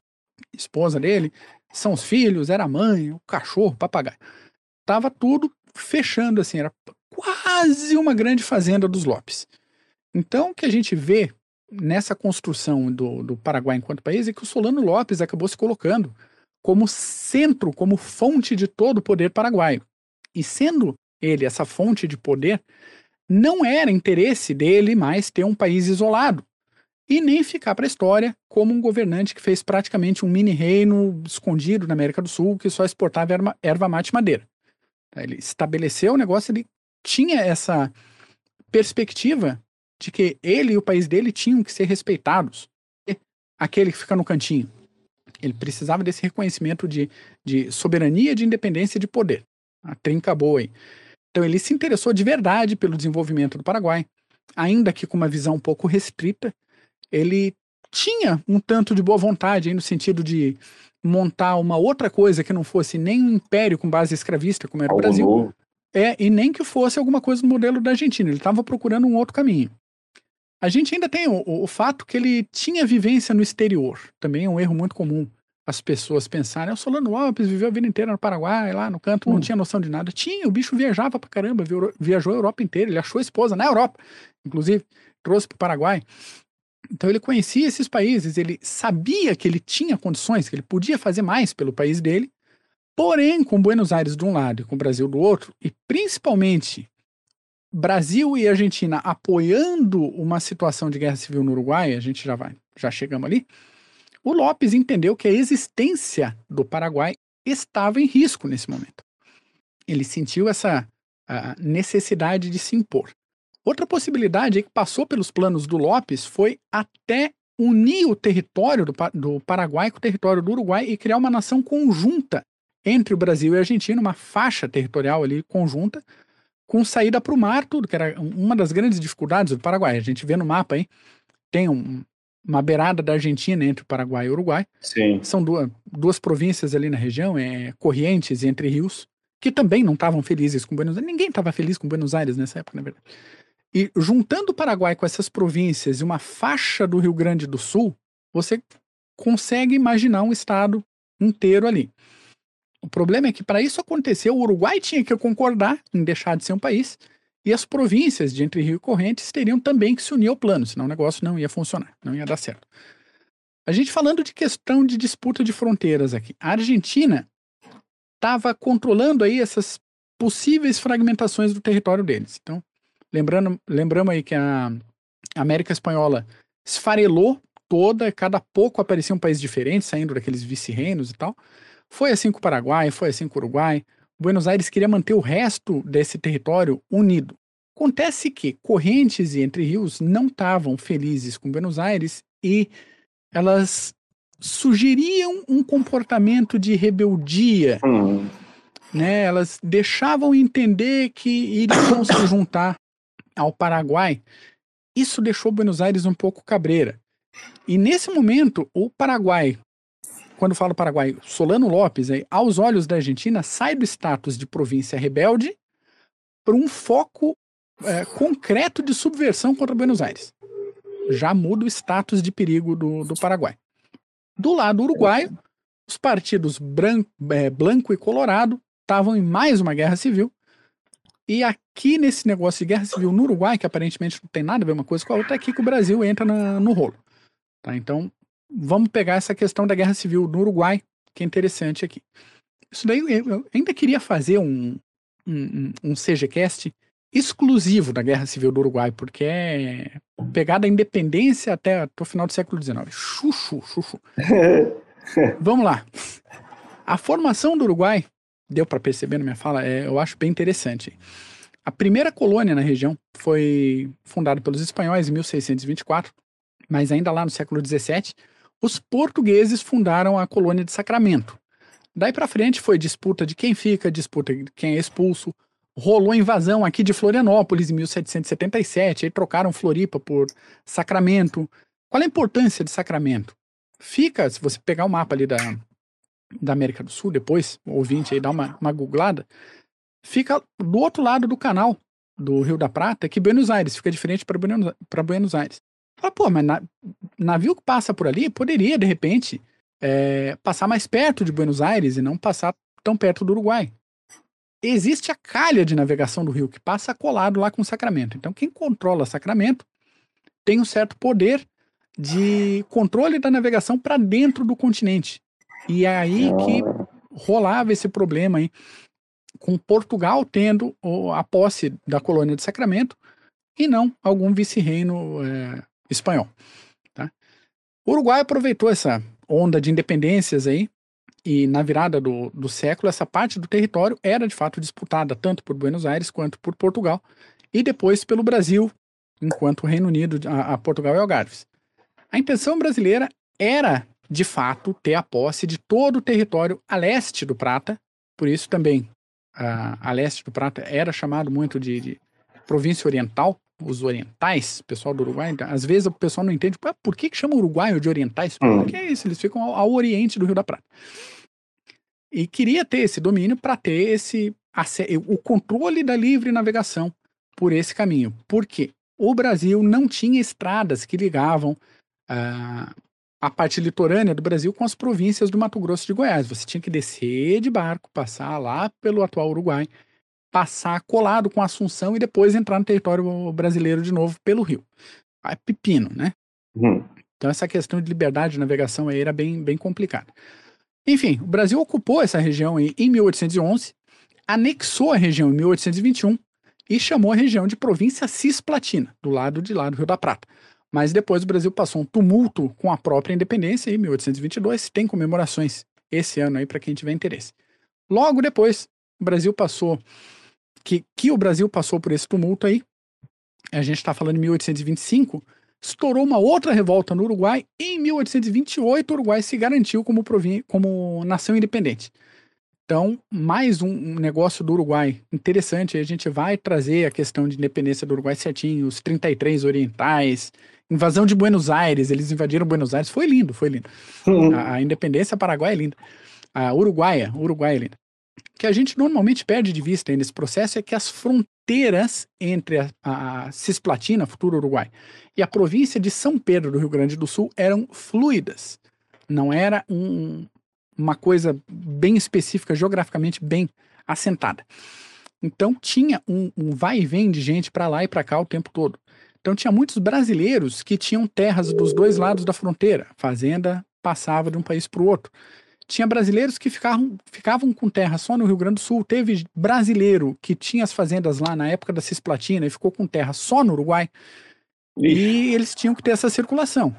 esposa dele, são os filhos, era a mãe, o cachorro, o papagaio. Tava tudo fechando assim, era quase uma grande fazenda dos Lopes. Então, o que a gente vê nessa construção do, do Paraguai enquanto país é que o Solano Lopes acabou se colocando como centro, como fonte de todo o poder paraguaio. E sendo ele essa fonte de poder, não era interesse dele mais ter um país isolado e nem ficar para a história como um governante que fez praticamente um mini reino escondido na América do Sul que só exportava erva, erva mate e madeira. Ele estabeleceu o negócio, ele tinha essa perspectiva de que ele e o país dele tinham que ser respeitados. Aquele que fica no cantinho. Ele precisava desse reconhecimento de, de soberania, de independência e de poder. A trinca boa aí. Então ele se interessou de verdade pelo desenvolvimento do Paraguai, ainda que com uma visão um pouco restrita, ele tinha um tanto de boa vontade aí no sentido de montar uma outra coisa que não fosse nem um império com base escravista, como era Algo o Brasil. Novo. É, e nem que fosse alguma coisa no modelo da Argentina. Ele estava procurando um outro caminho. A gente ainda tem o, o, fato que ele tinha vivência no exterior. Também é um erro muito comum as pessoas pensarem. O Solano Lopes viveu a vida inteira no Paraguai, lá no canto, não hum. tinha noção de nada. Tinha, o bicho viajava pra caramba, viajou a Europa inteira. Ele achou a esposa na Europa, inclusive, trouxe pro Paraguai. Então ele conhecia esses países, ele sabia que ele tinha condições, que ele podia fazer mais pelo país dele, porém, com Buenos Aires de um lado e com o Brasil do outro, e principalmente Brasil e Argentina apoiando uma situação de guerra civil no Uruguai, a gente já vai, já chegamos ali. O Lopes entendeu que a existência do Paraguai estava em risco nesse momento. Ele sentiu essa necessidade de se impor. Outra possibilidade que passou pelos planos do Lopes foi até unir o território do, do Paraguai com o território do Uruguai e criar uma nação conjunta entre o Brasil e a Argentina, uma faixa territorial ali conjunta, com saída para o mar, tudo, que era uma das grandes dificuldades do Paraguai. A gente vê no mapa aí, tem um, uma beirada da Argentina entre o Paraguai e o Uruguai. Sim. São duas, duas províncias ali na região, é, correntes entre rios, que também não estavam felizes com Buenos Aires. Ninguém estava feliz com Buenos Aires nessa época, na verdade. E juntando o Paraguai com essas províncias e uma faixa do Rio Grande do Sul, você consegue imaginar um estado inteiro ali. O problema é que para isso acontecer, o Uruguai tinha que concordar em deixar de ser um país e as províncias de Entre Rio e Correntes teriam também que se unir ao plano, senão o negócio não ia funcionar, não ia dar certo. A gente falando de questão de disputa de fronteiras aqui. A Argentina estava controlando aí essas possíveis fragmentações do território deles. Então, Lembrando, lembramos aí que a América Espanhola esfarelou toda, cada pouco aparecia um país diferente, saindo daqueles vice-reinos e tal. Foi assim com o Paraguai, foi assim com o Uruguai. Buenos Aires queria manter o resto desse território unido. Acontece que Correntes e Entre Rios não estavam felizes com Buenos Aires e elas sugeriam um comportamento de rebeldia. Hum. né, elas deixavam entender que iriam se juntar ao Paraguai. Isso deixou Buenos Aires um pouco cabreira. E nesse momento, o Paraguai, quando falo Paraguai, Solano Lopes, aí, aos olhos da Argentina, sai do status de província rebelde para um foco é, concreto de subversão contra Buenos Aires. Já muda o status de perigo do, do Paraguai. Do lado uruguaio, os partidos branco, é, branco e colorado estavam em mais uma guerra civil. E aqui nesse negócio de guerra civil no Uruguai, que aparentemente não tem nada a ver uma coisa com a outra, é aqui que o Brasil entra na, no rolo. Tá? Então, vamos pegar essa questão da guerra civil no Uruguai, que é interessante aqui. Isso daí eu ainda queria fazer um, um, um CGCast exclusivo da Guerra Civil do Uruguai, porque é pegada a independência até, até o final do século XIX. Chuchu, chuchu. Vamos lá. A formação do Uruguai, deu para perceber na minha fala, é, eu acho bem interessante. A primeira colônia na região foi fundada pelos espanhóis em 1624, mas ainda lá no século XVII, os portugueses fundaram a colônia de Sacramento. Daí para frente foi disputa de quem fica, disputa de quem é expulso. Rolou invasão aqui de Florianópolis em 1777, aí trocaram Floripa por Sacramento. Qual a importância de Sacramento? Fica, se você pegar o mapa ali da, da América do Sul, depois, o ouvinte aí dá uma, uma googlada, fica do outro lado do canal do Rio da Prata, que Buenos Aires, fica diferente para Buenos, Buenos Aires. Fala, pô, mas na, navio que passa por ali poderia, de repente, é, passar mais perto de Buenos Aires e não passar tão perto do Uruguai. Existe a calha de navegação do rio que passa colado lá com Sacramento. Então, quem controla Sacramento tem um certo poder de controle da navegação para dentro do continente. E é aí que rolava esse problema aí, com Portugal tendo a posse da colônia de Sacramento e não algum vice-reino é, espanhol. O Uruguai aproveitou essa onda de independências aí, e na virada do, do século, essa parte do território era de fato disputada tanto por Buenos Aires quanto por Portugal, e depois pelo Brasil, enquanto o Reino Unido, a, a Portugal e Algarves. A intenção brasileira era, de fato, ter a posse de todo o território a leste do Prata, por isso também a, a leste do Prata era chamado muito de, de província oriental, os orientais, pessoal do Uruguai, então, às vezes o pessoal não entende ah, por que, que chama uruguaio de orientais, hum. porque é isso, eles ficam ao, ao, oriente do Rio da Prata. E queria ter esse domínio para ter esse o controle da livre navegação por esse caminho. Porque o Brasil não tinha estradas que ligavam uh, a parte litorânea do Brasil com as províncias do Mato Grosso e de Goiás. Você tinha que descer de barco, passar lá pelo atual Uruguai passar colado com Assunção e depois entrar no território brasileiro de novo pelo rio. É pepino, né? Uhum. Então essa questão de liberdade de navegação aí era bem, bem complicada. Enfim, o Brasil ocupou essa região aí em 1811, anexou a região em 1821 e chamou a região de província Cisplatina, do lado de lá do Rio da Prata. Mas depois o Brasil passou um tumulto com a própria independência em 1822, tem comemorações esse ano aí para quem tiver interesse. Logo depois, o Brasil passou que, que o Brasil passou por esse tumulto aí, a gente está falando de 1825, estourou uma outra revolta no Uruguai e em 1828 o Uruguai se garantiu como, como nação independente. Então, mais um negócio do Uruguai interessante, a gente vai trazer a questão de independência do Uruguai certinho, os 33 orientais, invasão de Buenos Aires, eles invadiram Buenos Aires, foi lindo, foi lindo. Uhum. A, a, independência paraguaia é linda. A Uruguaia, Uruguai é linda que a gente normalmente perde de vista nesse processo é que as fronteiras entre a, a Cisplatina, futuro Uruguai, e a província de São Pedro do Rio Grande do Sul eram fluidas. Não era um, uma coisa bem específica, geograficamente bem assentada. Então tinha um, um vai e vem de gente para lá e para cá o tempo todo. Então tinha muitos brasileiros que tinham terras dos dois lados da fronteira. Fazenda passava de um país para o outro. Tinha brasileiros que ficavam, ficavam com terra só no Rio Grande do Sul. Teve brasileiro que tinha as fazendas lá na época da Cisplatina e ficou com terra só no Uruguai. Ixi. E eles tinham que ter essa circulação.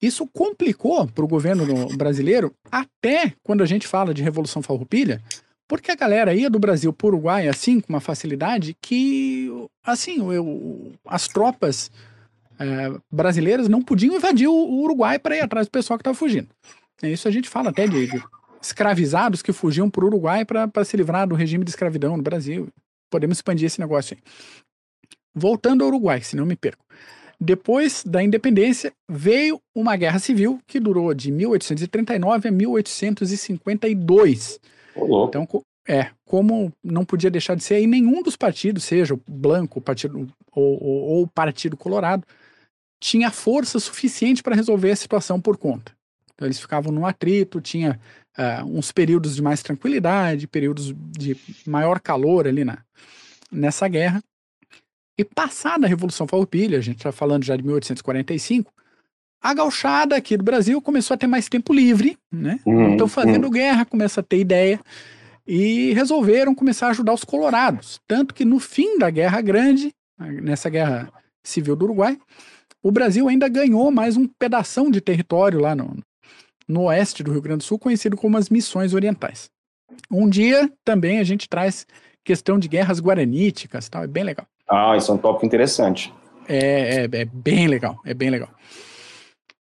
Isso complicou para o governo brasileiro até quando a gente fala de Revolução Farroupilha, porque a galera ia do Brasil para o Uruguai assim, com uma facilidade que, assim, eu, as tropas é, brasileiras não podiam invadir o, o Uruguai para ir atrás do pessoal que estava fugindo. É isso a gente fala até de, escravizados que fugiam para o Uruguai para se livrar do regime de escravidão no Brasil. Podemos expandir esse negócio aí. Voltando ao Uruguai, se não me perco. Depois da independência, veio uma guerra civil que durou de 1839 a 1852. Então, é, como não podia deixar de ser aí nenhum dos partidos, seja o Blanco, o partido ou, ou, ou o Partido Colorado, tinha força suficiente para resolver a situação por conta. Então eles ficavam no atrito, tinha uh, uns períodos de mais tranquilidade, períodos de maior calor ali na, nessa guerra. E passada a Revolução Farroupilha, a gente está falando já de 1845, a gauchada aqui do Brasil começou a ter mais tempo livre, né? Uhum, então fazendo uhum. guerra, começa a ter ideia e resolveram começar a ajudar os colorados. Tanto que no fim da Guerra Grande, nessa Guerra Civil do Uruguai, o Brasil ainda ganhou mais um pedação de território lá no, no oeste do Rio Grande do Sul, conhecido como as Missões Orientais. Um dia também a gente traz questão de guerras guaraníticas, tal, é bem legal. Ah, isso é um tópico interessante. É, é, é bem legal, é bem legal.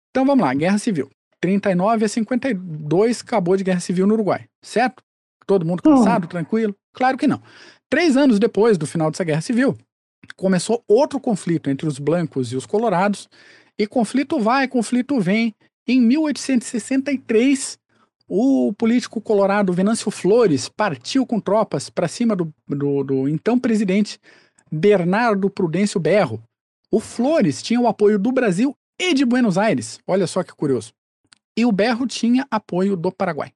Então vamos lá, Guerra Civil. 39 a 52 acabou de Guerra Civil no Uruguai, certo? Todo mundo cansado, tranquilo? Claro que não. Três anos depois do final dessa Guerra Civil, começou outro conflito entre os blancos e os colorados, e conflito vai, conflito vem. Em 1863, o político colorado Venâncio Flores partiu com tropas para cima do, do, do, então presidente Bernardo Prudêncio Berro. O Flores tinha o apoio do Brasil e de Buenos Aires. Olha só que curioso. E o Berro tinha apoio do Paraguai.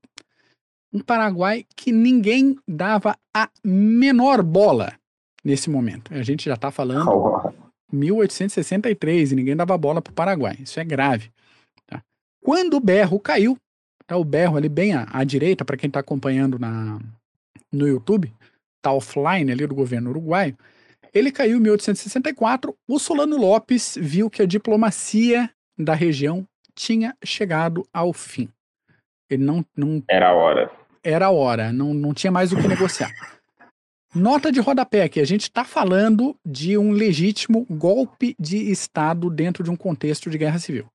Um Paraguai que ninguém dava a menor bola nesse momento. A gente já está falando oh. 1863 e ninguém dava bola para o Paraguai. Isso é grave. Quando o berro caiu, tá o berro ali bem à, à direita, para quem está acompanhando na, no YouTube, tá offline ali do governo uruguaio, ele caiu em 1864. O Solano Lopes viu que a diplomacia da região tinha chegado ao fim. Ele não. não era a hora. Era a hora, não, não tinha mais o que negociar. Nota de rodapé que a gente está falando de um legítimo golpe de Estado dentro de um contexto de guerra civil.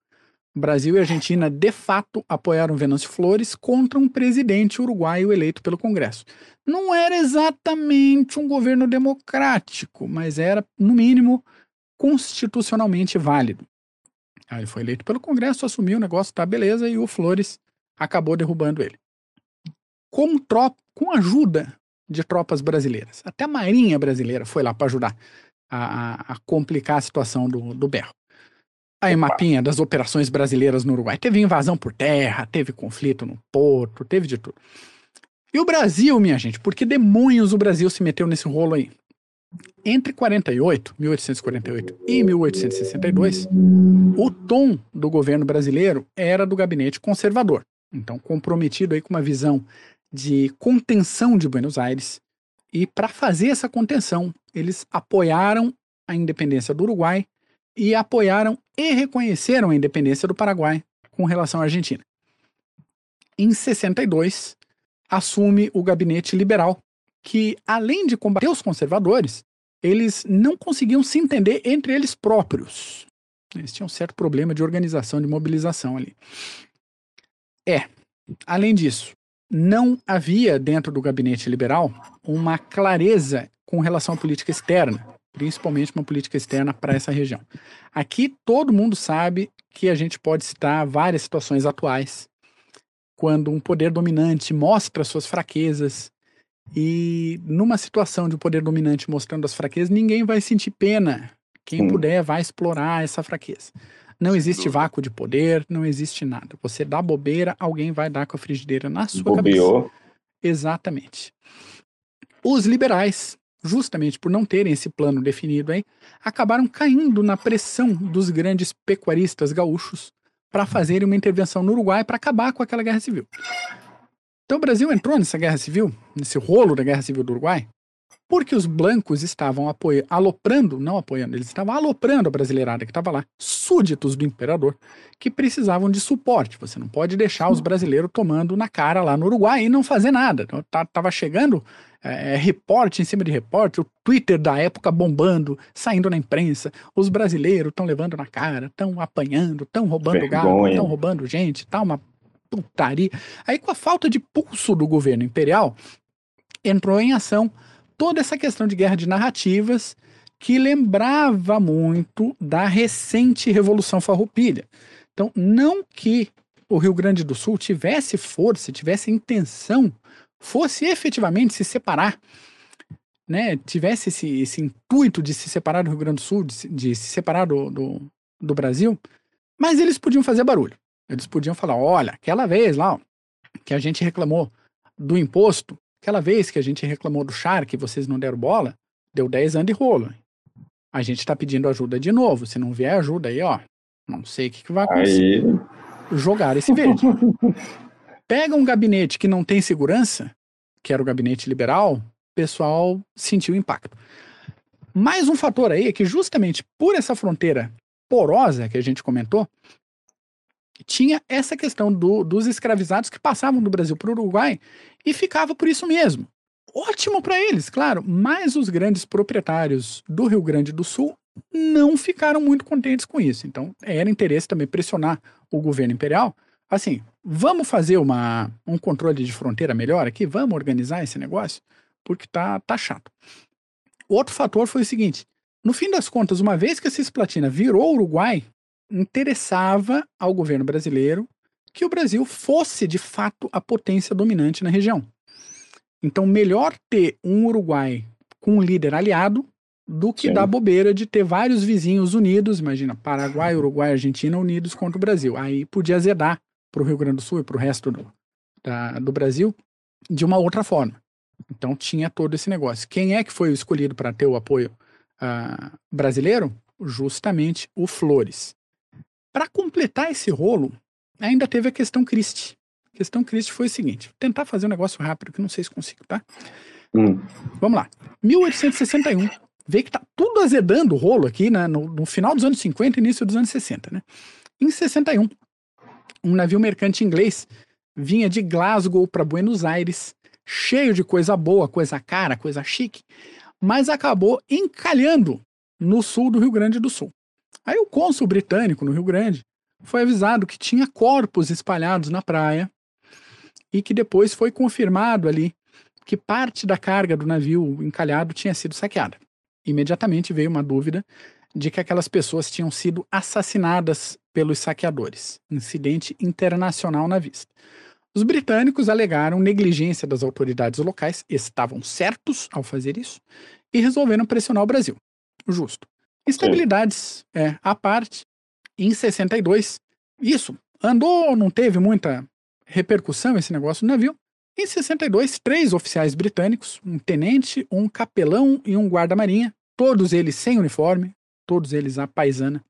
Brasil e Argentina, de fato, apoiaram Venâncio Flores contra um presidente uruguaio eleito pelo Congresso. Não era exatamente um governo democrático, mas era, no mínimo, constitucionalmente válido. Aí ele foi eleito pelo Congresso, assumiu o negócio, tá beleza, e o Flores acabou derrubando ele. Como tropa, com ajuda de tropas brasileiras. Até a Marinha Brasileira foi lá para ajudar a, a, a, complicar a situação do, do berro. Aí, Opa. mapinha das operações brasileiras no Uruguai. Teve invasão por terra, teve conflito no porto, teve de tudo. E o Brasil, minha gente, por que demônios o Brasil se meteu nesse rolo aí? Entre 48, 1848 e 1862, o tom do governo brasileiro era do gabinete conservador. Então, comprometido aí com uma visão de contenção de Buenos Aires. E para fazer essa contenção, eles apoiaram a independência do Uruguai e apoiaram e reconheceram a independência do Paraguai com relação à Argentina. Em 62, assume o gabinete liberal, que além de combater os conservadores, eles não conseguiam se entender entre eles próprios. Eles tinham um certo problema de organização, de mobilização ali. É, além disso, não havia dentro do gabinete liberal uma clareza com relação à política externa, principalmente uma política externa para essa região. Aqui todo mundo sabe que a gente pode citar várias situações atuais, quando um poder dominante mostra suas fraquezas, e numa situação de um poder dominante mostrando as fraquezas, ninguém vai sentir pena. Quem puder vai explorar essa fraqueza. Não existe vácuo de poder, não existe nada. Você dá bobeira, alguém vai dar com a frigideira na sua Bobeou. cabeça. Exatamente. Os liberais, justamente por não terem esse plano definido aí, acabaram caindo na pressão dos grandes pecuaristas gaúchos para fazerem uma intervenção no Uruguai para acabar com aquela guerra civil. Então o Brasil entrou nessa guerra civil, nesse rolo da guerra civil do Uruguai, porque os blancos estavam apoiando, aloprando, não apoiando, eles estavam aloprando a brasileirada que estava lá, súditos do imperador, que precisavam de suporte. Você não pode deixar os brasileiros tomando na cara lá no Uruguai e não fazer nada. Então, tá, chegando é, reporte em cima de reporte, o Twitter da época bombando, saindo na imprensa, os brasileiros estão levando na cara, estão apanhando, estão roubando gado, estão roubando gente, tá uma putaria. Aí, com a falta de pulso do governo imperial, entrou em ação toda essa questão de guerra de narrativas que lembrava muito da recente Revolução Farroupilha. Então, não que o Rio Grande do Sul tivesse força, tivesse intenção, fosse efetivamente se separar, né, tivesse esse, esse intuito de se separar do Rio Grande do Sul, de, de se separar do, do, do, Brasil, mas eles podiam fazer barulho. Eles podiam falar: olha, aquela vez lá ó, que a gente reclamou do imposto, aquela vez que a gente reclamou do char que vocês não deram bola, deu 10 anos de rolo. A gente está pedindo ajuda de novo. Se não vier ajuda aí, ó, não sei o que, que vai acontecer. Aí... Jogar esse verde. Pega um gabinete que não tem segurança, que era o gabinete liberal, o pessoal sentiu impacto. Mais um fator aí é que justamente por essa fronteira porosa que a gente comentou, tinha essa questão do, dos escravizados que passavam do Brasil para o Uruguai e ficava por isso mesmo ótimo para eles, claro, mas os grandes proprietários do Rio Grande do Sul não ficaram muito contentes com isso. Então, era interesse também pressionar o governo imperial. Assim, vamos fazer uma, um controle de fronteira melhor aqui? Vamos organizar esse negócio? Porque tá, tá chato. Outro fator foi o seguinte: no fim das contas, uma vez que a Cisplatina virou Uruguai, interessava ao governo brasileiro que o Brasil fosse de fato a potência dominante na região. Então, melhor ter um Uruguai com um líder aliado do que Sim. dar bobeira de ter vários vizinhos unidos, imagina, Paraguai, Uruguai, Argentina unidos contra o Brasil. Aí podia azedar para o Rio Grande do Sul e para o resto do, da, do Brasil de uma outra forma. Então tinha todo esse negócio. Quem é que foi escolhido para ter o apoio uh, brasileiro? Justamente o Flores. Para completar esse rolo, ainda teve a questão Christie questão Cristo foi o seguinte: vou tentar fazer um negócio rápido, que não sei se consigo, tá? Hum. Vamos lá. 1861. Vê que tá tudo azedando o rolo aqui, né? No, no, final dos anos 50 e início dos anos 60, né? Em 61, um navio mercante inglês vinha de Glasgow para Buenos Aires, cheio de coisa boa, coisa cara, coisa chique, mas acabou encalhando no sul do Rio Grande do Sul. Aí o cônsul britânico no Rio Grande foi avisado que tinha corpos espalhados na praia e que depois foi confirmado ali que parte da carga do navio encalhado tinha sido saqueada. Imediatamente veio uma dúvida de que aquelas pessoas tinham sido assassinadas pelos saqueadores. Incidente internacional na vista. Os britânicos alegaram negligência das autoridades locais, estavam certos ao fazer isso, e resolveram pressionar o Brasil. Justo. Instabilidades é, à parte, em 62, isso andou, não teve muita repercussão esse negócio no navio. Em 62, três oficiais britânicos, um tenente, um capelão e um guarda-marinha, todos eles sem uniforme, todos eles a paisana,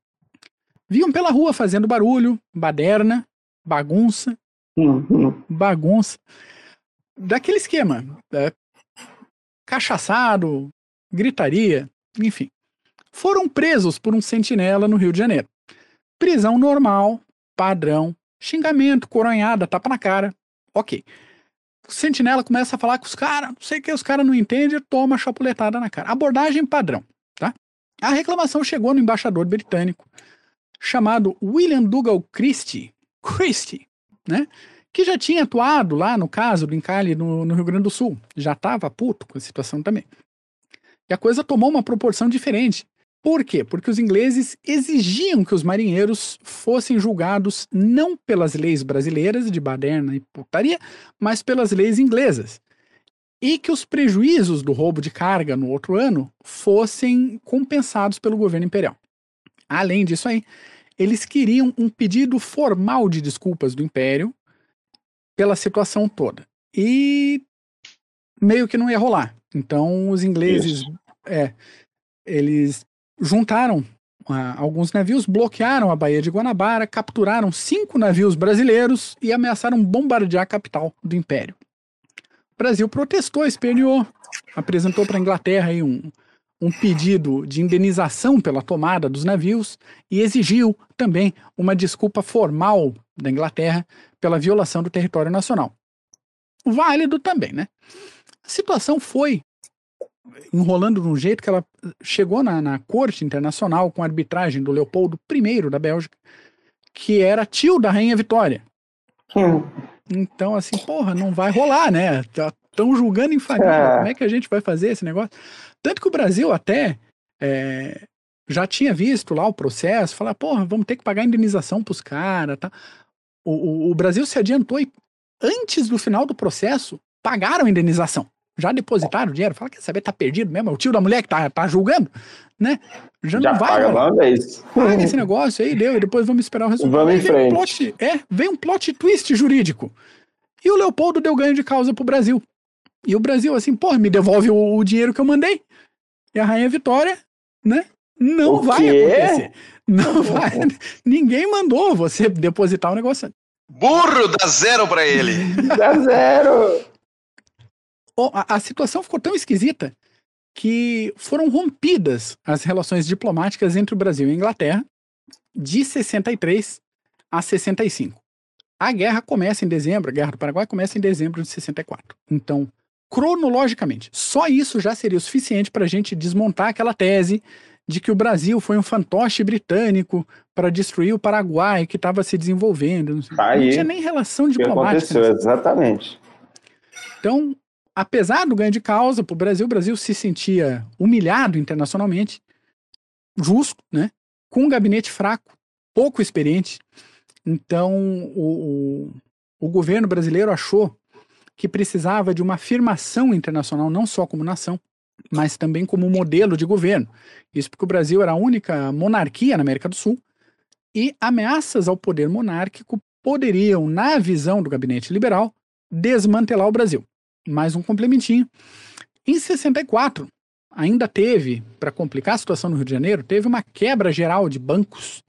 viam pela rua fazendo barulho, baderna, bagunça, uhum. bagunça, daquele esquema, é, cachaçado, gritaria, enfim. Foram presos por um sentinela no Rio de Janeiro. Prisão normal, padrão, Xingamento, coronhada, tapa na cara. Ok. O sentinela começa a falar com os caras, não sei o que, os caras não entendem, toma chapuletada na cara. Abordagem padrão, tá? A reclamação chegou no embaixador britânico, chamado William Dougal Christie, Christie, né? Que já tinha atuado lá no caso do encalhe no, no Rio Grande do Sul. Já estava puto com a situação também. E a coisa tomou uma proporção diferente. Por quê? Porque os ingleses exigiam que os marinheiros fossem julgados não pelas leis brasileiras de baderna e putaria, mas pelas leis inglesas. E que os prejuízos do roubo de carga no outro ano fossem compensados pelo governo imperial. Além disso aí, eles queriam um pedido formal de desculpas do império pela situação toda. E meio que não ia rolar. Então os ingleses, é, eles juntaram uh, alguns navios, bloquearam a Baía de Guanabara, capturaram cinco navios brasileiros e ameaçaram bombardear a capital do Império. O Brasil protestou, esperneou, apresentou para a Inglaterra aí um, um pedido de indenização pela tomada dos navios e exigiu também uma desculpa formal da Inglaterra pela violação do território nacional. Válido também, né? A situação foi enrolando de um jeito que ela chegou na, na corte internacional com a arbitragem do Leopoldo I da Bélgica, que era tio da Rainha Vitória. Hum. Então, assim, porra, não vai rolar, né? Estão tá, julgando em família. É. Como é que a gente vai fazer esse negócio? Tanto que o Brasil até é, já tinha visto lá o processo, falar, porra, vamos ter que pagar indenização pros caras, tá? O, o, o, Brasil se adiantou e antes do final do processo pagaram a indenização. Já depositaram o dinheiro, fala, quer saber, tá perdido mesmo, é o tio da mulher que tá, tá julgando, né? Já, já não vai. Paga uma vez. Paga esse negócio aí, deu, e depois vamos esperar o resultado. Vamos em frente. Um plot, é, vem um plot twist jurídico. E o Leopoldo deu ganho de causa pro Brasil. E o Brasil, assim, porra, me devolve o, o dinheiro que eu mandei. E a Rainha Vitória, né? Não o vai quê? acontecer. Não vai. Ninguém mandou você depositar o um negócio. Burro, dá zero para ele. dá zero. A, a situação ficou tão esquisita que foram rompidas as relações diplomáticas entre o Brasil e a Inglaterra de 63 a 65. A guerra começa em dezembro, a Guerra do Paraguai começa em dezembro de 64. Então, cronologicamente, só isso já seria o suficiente para a gente desmontar aquela tese de que o Brasil foi um fantoche britânico para destruir o Paraguai que estava se desenvolvendo. Não, tá não tinha nem relação diplomática. Aconteceu, exatamente. Então, apesar do ganho de causa para o Brasil, o Brasil se sentia humilhado internacionalmente, justo, né? Com um gabinete fraco, pouco experiente. Então, o, o, o governo brasileiro achou que precisava de uma afirmação internacional, não só como nação, mas também como modelo de governo. Isso porque o Brasil era a única monarquia na América do Sul e ameaças ao poder monárquico poderiam, na visão do gabinete liberal, desmantelar o Brasil. Mais um complementinho. Em 64, ainda teve, para complicar a situação no Rio de Janeiro, teve uma quebra geral de bancos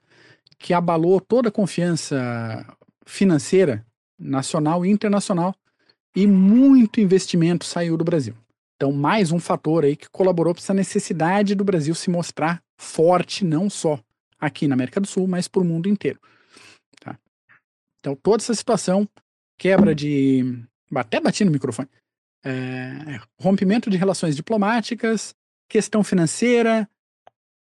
que abalou toda a confiança financeira nacional e internacional e muito investimento saiu do Brasil. Então, mais um fator aí que colaborou para essa necessidade do Brasil se mostrar forte, não só aqui na América do Sul, mas para o mundo inteiro. Tá? Então, toda essa situação, quebra de. Até bati no microfone. É, rompimento de relações diplomáticas, questão financeira,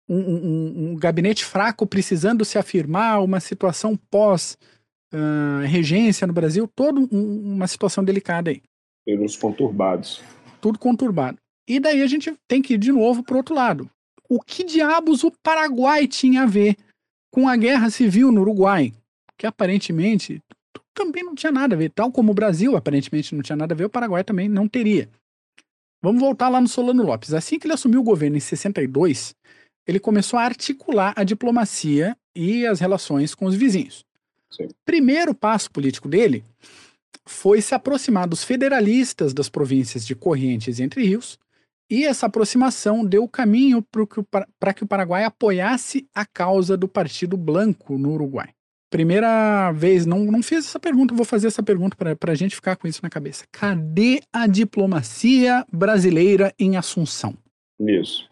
um, um, um, gabinete fraco precisando se afirmar, uma situação pós-regência uh, no Brasil, toda um, uma situação delicada aí. Pelos conturbados tudo conturbado. E daí a gente tem que ir de novo para outro lado. O que diabos o Paraguai tinha a ver com a guerra civil no Uruguai? Que aparentemente também não tinha nada a ver. Tal como o Brasil aparentemente não tinha nada a ver, o Paraguai também não teria. Vamos voltar lá no Solano Lopes. Assim que ele assumiu o governo em 62, ele começou a articular a diplomacia e as relações com os vizinhos. Sim. Primeiro passo político dele foi se aproximar dos federalistas das províncias de Corrientes e Entre Rios, e essa aproximação deu o caminho para que o Paraguai apoiasse a causa do Partido Blanco no Uruguai. Primeira vez, não, não fiz essa pergunta, vou fazer essa pergunta para a gente ficar com isso na cabeça. Cadê a diplomacia brasileira em Assunção? Isso.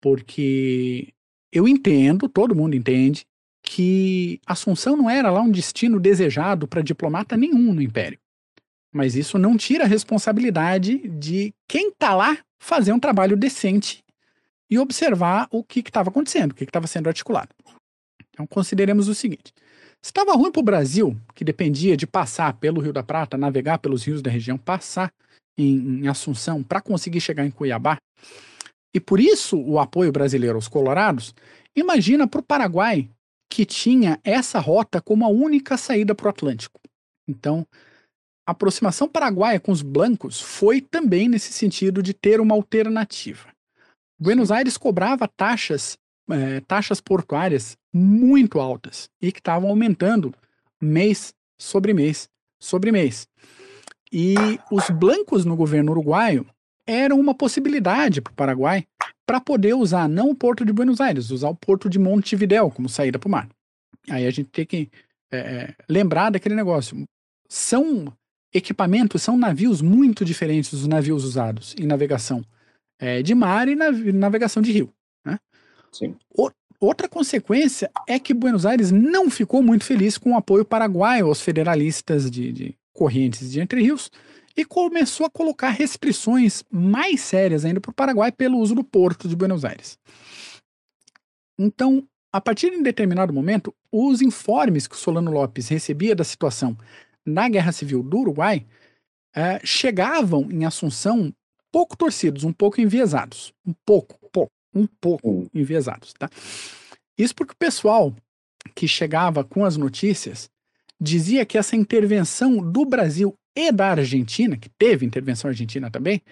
Porque eu entendo, todo mundo entende, que Assunção não era lá um destino desejado para diplomata nenhum no Império. Mas isso não tira a responsabilidade de quem está lá fazer um trabalho decente e observar o que estava acontecendo, o que estava sendo articulado. Então, consideremos o seguinte: se estava ruim para o Brasil, que dependia de passar pelo Rio da Prata, navegar pelos rios da região, passar em, em Assunção para conseguir chegar em Cuiabá, e por isso o apoio brasileiro aos colorados, imagina para o Paraguai, que tinha essa rota como a única saída para o Atlântico. Então, a aproximação paraguaia com os blancos foi também nesse sentido de ter uma alternativa. Buenos Aires cobrava taxas, é, taxas portuárias muito altas e que estavam aumentando mês sobre mês sobre mês. E os blancos no governo uruguaio eram uma possibilidade para o Paraguai para poder usar não o porto de Buenos Aires, usar o porto de Montevidéu como saída para o mar. Aí a gente tem que é, é, lembrar daquele negócio. São equipamentos, são navios muito diferentes dos navios usados em navegação é, de mar e navegação de rio. Né? Sim. O, outra consequência é que Buenos Aires não ficou muito feliz com o apoio paraguaio aos federalistas de, de correntes de Entre Rios e começou a colocar restrições mais sérias ainda para o Paraguai pelo uso do porto de Buenos Aires. Então, a partir de um determinado momento, os informes que o Solano Lopes recebia da situação na Guerra Civil do Uruguai é, chegavam em Assunção pouco torcidos, um pouco enviesados. Um pouco, pouco, um pouco hum. enviesados, tá? Isso porque o pessoal que chegava com as notícias dizia que essa intervenção do Brasil e da Argentina, que teve intervenção argentina também,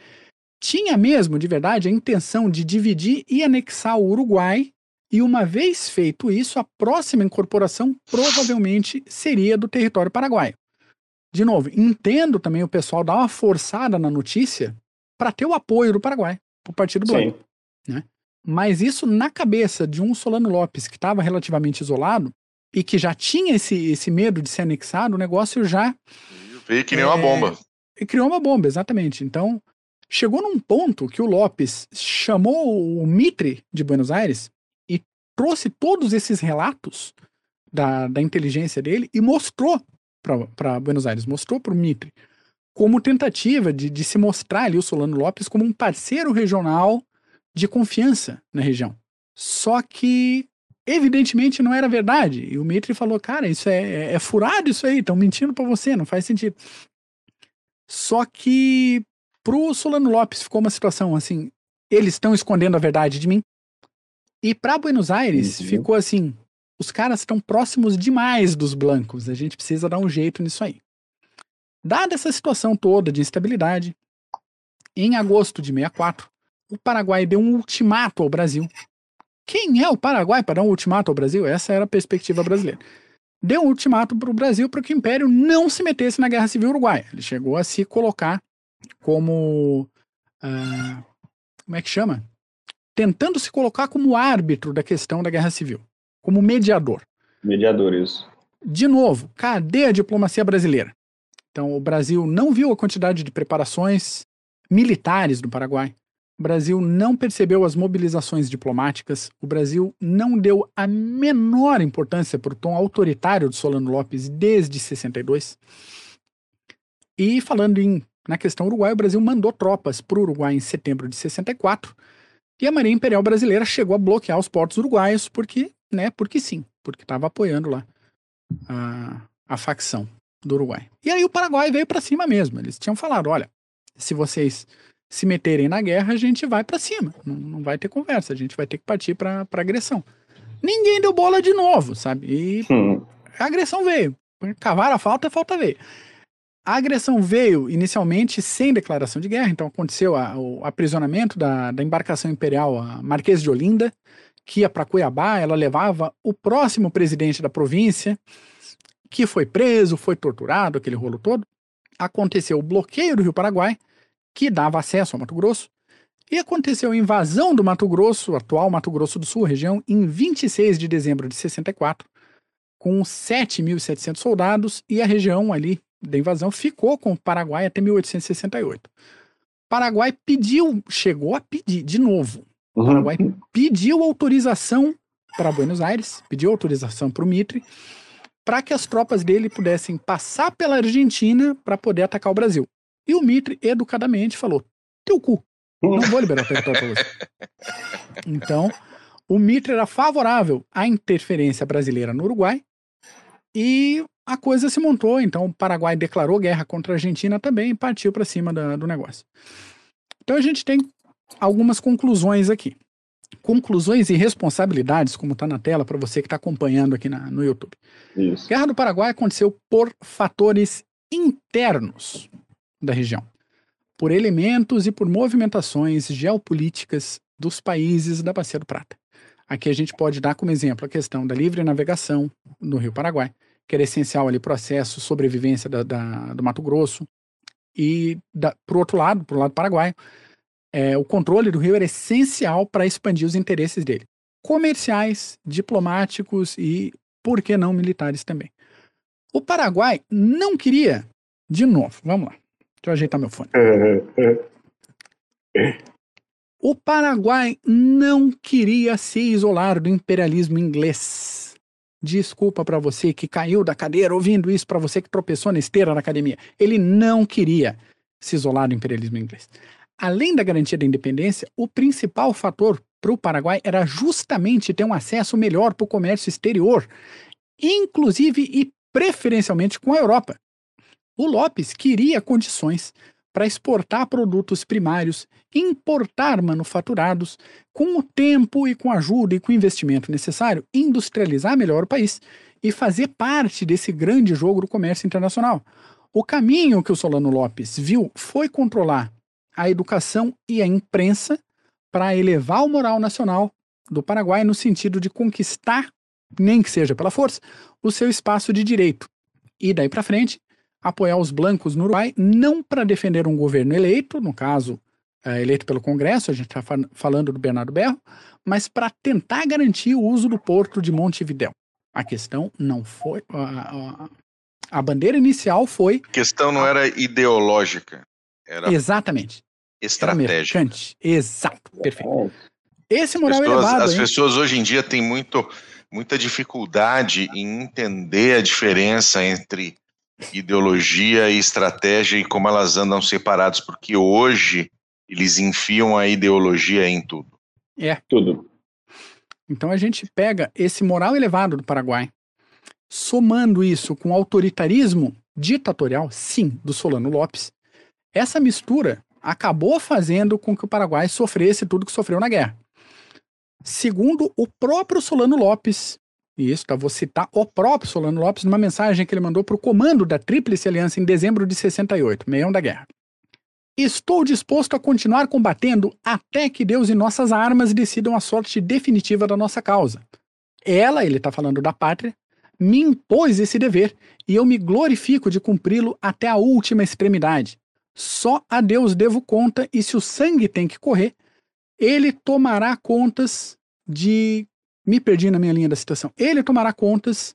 tinha mesmo, de verdade, a intenção de dividir e anexar o Uruguai, e uma vez feito isso, a próxima incorporação provavelmente seria do território paraguaio. De novo, entendo também o pessoal dar uma forçada na notícia para ter o apoio do Paraguai, para o Partido Blanco. Né? Mas isso na cabeça de um Solano Lopes que estava relativamente isolado e que já tinha esse, esse medo de ser anexado, o negócio já. Veio que nem é, uma bomba. E criou uma bomba, exatamente. Então, chegou num ponto que o Lopes chamou o Mitre de Buenos Aires e trouxe todos esses relatos da, da inteligência dele e mostrou para Buenos Aires, mostrou para o Mitre como tentativa de, de se mostrar ali o Solano Lopes como um parceiro regional de confiança na região. Só que, evidentemente, não era verdade. E o Mitre falou: cara, isso é, é, é furado isso aí, estão mentindo para você, não faz sentido. Só que pro Solano Lopes ficou uma situação assim: eles estão escondendo a verdade de mim. E para Buenos Aires uhum. ficou assim: os caras estão próximos demais dos blancos, a gente precisa dar um jeito nisso aí. Dada essa situação toda de instabilidade, em agosto de 64, o Paraguai deu um ultimato ao Brasil. Quem é o Paraguai para dar um ultimato ao Brasil? Essa era a perspectiva brasileira. Deu um ultimato para o Brasil para que o Império não se metesse na Guerra Civil Uruguaia. Ele chegou a se colocar como. Uh, como é que chama? Tentando se colocar como árbitro da questão da Guerra Civil, como mediador. Mediador, isso. De novo, cadê a diplomacia brasileira? Então, o Brasil não viu a quantidade de preparações militares do Paraguai. O Brasil não percebeu as mobilizações diplomáticas. O Brasil não deu a menor importância para o tom autoritário de Solano Lopes desde 62. E falando em, na questão uruguai, o Brasil mandou tropas para o Uruguai em setembro de 64. E a Marinha Imperial Brasileira chegou a bloquear os portos uruguaios porque, né, porque sim, porque estava apoiando lá a, a facção do Uruguai. E aí o Paraguai veio para cima mesmo. Eles tinham falado: olha, se vocês se meterem na guerra, a gente vai para cima. Não, não, vai ter conversa, a gente vai ter que partir para agressão. Ninguém deu bola de novo, sabe? E hum. a agressão veio. Cavar a falta, a falta veio. A agressão veio inicialmente sem declaração de guerra, então aconteceu a, o aprisionamento da, da embarcação imperial, a Marquês de Olinda, que ia para Cuiabá, ela levava o próximo presidente da província, que foi preso, foi torturado, aquele rolo todo. Aconteceu o bloqueio do Rio Paraguai, que dava acesso ao Mato Grosso, e aconteceu a invasão do Mato Grosso, atual Mato Grosso do Sul, região, em 26 de dezembro de 64, com 7.700 soldados, e a região ali da invasão ficou com o Paraguai até 1868. Paraguai pediu, chegou a pedir de novo. O Paraguai uhum. pediu autorização para Buenos Aires, pediu autorização para o Mitre, para que as tropas dele pudessem passar pela Argentina para poder atacar o Brasil. E o Mitre, educadamente, falou: teu cu, não vou liberar o território para você. Então, o Mitre era favorável à interferência brasileira no Uruguai e a coisa se montou. Então, o Paraguai declarou guerra contra a Argentina também e partiu para cima da, do negócio. Então, a gente tem algumas conclusões aqui conclusões e responsabilidades, como está na tela para você que está acompanhando aqui na, no YouTube. Isso. Guerra do Paraguai aconteceu por fatores internos da região, por elementos e por movimentações geopolíticas dos países da Bacia do Prata. Aqui a gente pode dar como exemplo a questão da livre navegação no Rio Paraguai, que era essencial ali processo sobrevivência da, da, do Mato Grosso, e da, por outro lado, por lado paraguaio, é, o controle do rio era essencial para expandir os interesses dele, comerciais, diplomáticos e, por que não, militares também. O Paraguai não queria, de novo, vamos lá, deixa eu ajeitar meu fone. O Paraguai não queria se isolar do imperialismo inglês. Desculpa para você que caiu da cadeira ouvindo isso, para você que tropeçou na esteira na academia. Ele não queria se isolar do imperialismo inglês além da garantia da independência, o principal fator para o Paraguai era justamente ter um acesso melhor para o comércio exterior, inclusive e preferencialmente com a Europa. O Lopes queria condições para exportar produtos primários, importar manufaturados, com o tempo e com a ajuda e com o investimento necessário, industrializar melhor o país e fazer parte desse grande jogo do comércio internacional. O caminho que o Solano Lopes viu foi controlar a educação e a imprensa para elevar o moral nacional do Paraguai no sentido de conquistar, nem que seja pela força, o seu espaço de direito. E daí para frente, apoiar os blancos no Uruguai, não para defender um governo eleito, no caso, é, eleito pelo Congresso, a gente está falando do Bernardo Berro, mas para tentar garantir o uso do porto de Montevidéu. A questão não foi. A, a, a bandeira inicial foi. A questão não era ideológica. Era Exatamente. Estratégica. Era Exato, perfeito. Esse moral as pessoas, elevado. As hein? pessoas hoje em dia têm muito, muita dificuldade em entender a diferença entre ideologia e estratégia e como elas andam separadas, porque hoje eles enfiam a ideologia em tudo. É. Tudo. Então a gente pega esse moral elevado do Paraguai, somando isso com o autoritarismo ditatorial, sim, do Solano Lopes. Essa mistura acabou fazendo com que o Paraguai sofresse tudo que sofreu na guerra. Segundo o próprio Solano Lopes, isso, tá, vou citar o próprio Solano Lopes numa mensagem que ele mandou para o comando da Tríplice Aliança em dezembro de 68, meião da guerra. Estou disposto a continuar combatendo até que Deus e nossas armas decidam a sorte definitiva da nossa causa. Ela, ele está falando da pátria, me impôs esse dever e eu me glorifico de cumpri-lo até a última extremidade. Só a Deus devo conta e se o sangue tem que correr, ele tomará contas de. Me perdi na minha linha da citação. Ele tomará contas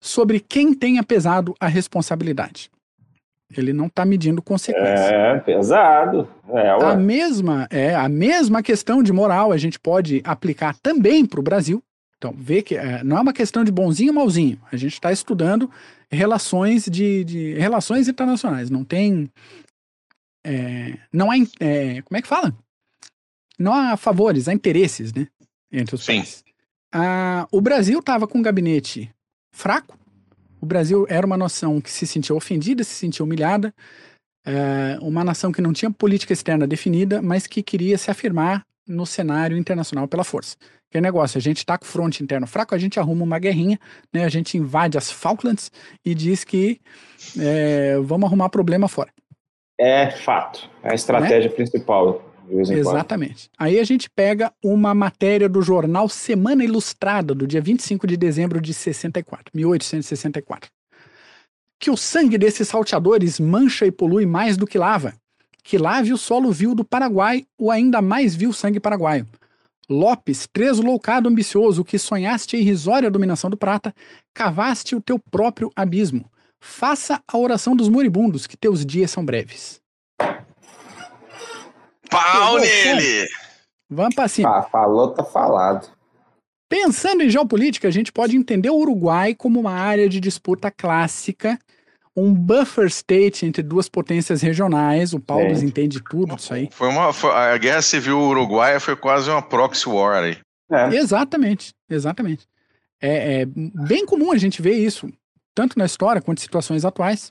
sobre quem tenha pesado a responsabilidade. Ele não está medindo consequências. É, pesado. É, A mesma, é, a mesma questão de moral a gente pode aplicar também para o Brasil. Então, vê que é, não é uma questão de bonzinho ou malzinho. A gente está estudando relações de, de relações internacionais. Não tem. é, não há. é, como é que fala? Não há favores, há interesses, né? Entre os Sim. países. Ah, o Brasil estava com um gabinete fraco. O Brasil era uma nação que se sentia ofendida, se sentia humilhada. É, uma nação que não tinha política externa definida, mas que queria se afirmar no cenário internacional pela força. Que é negócio, a gente está com o fronte interno fraco, a gente arruma uma guerrinha, né, a gente invade as Falklands e diz que é, vamos arrumar problema fora. É fato. É a estratégia principal, Exatamente. Aí a gente pega uma matéria do jornal Semana Ilustrada, do dia 25 de dezembro de 64, 1864. Que o sangue desses salteadores mancha e polui mais do que lava. Que lave o solo vil do Paraguai, o ainda mais vil sangue paraguaio. Lopes, tresloucado ambicioso, que sonhaste a irrisória dominação do prata, cavaste o teu próprio abismo. Faça a oração dos moribundos, que teus dias são breves. Pau nele! Vamos pra cima. Ah, falou, tá falado. Pensando em geopolítica, a gente pode entender o Uruguai como uma área de disputa clássica, um buffer state entre duas potências regionais. O Paulo entende tudo disso aí. Foi uma, foi- a guerra civil uruguaia foi quase uma proxy war aí. É. Exatamente, exatamente. É, é bem comum a gente ver isso, tanto na história quanto em situações atuais.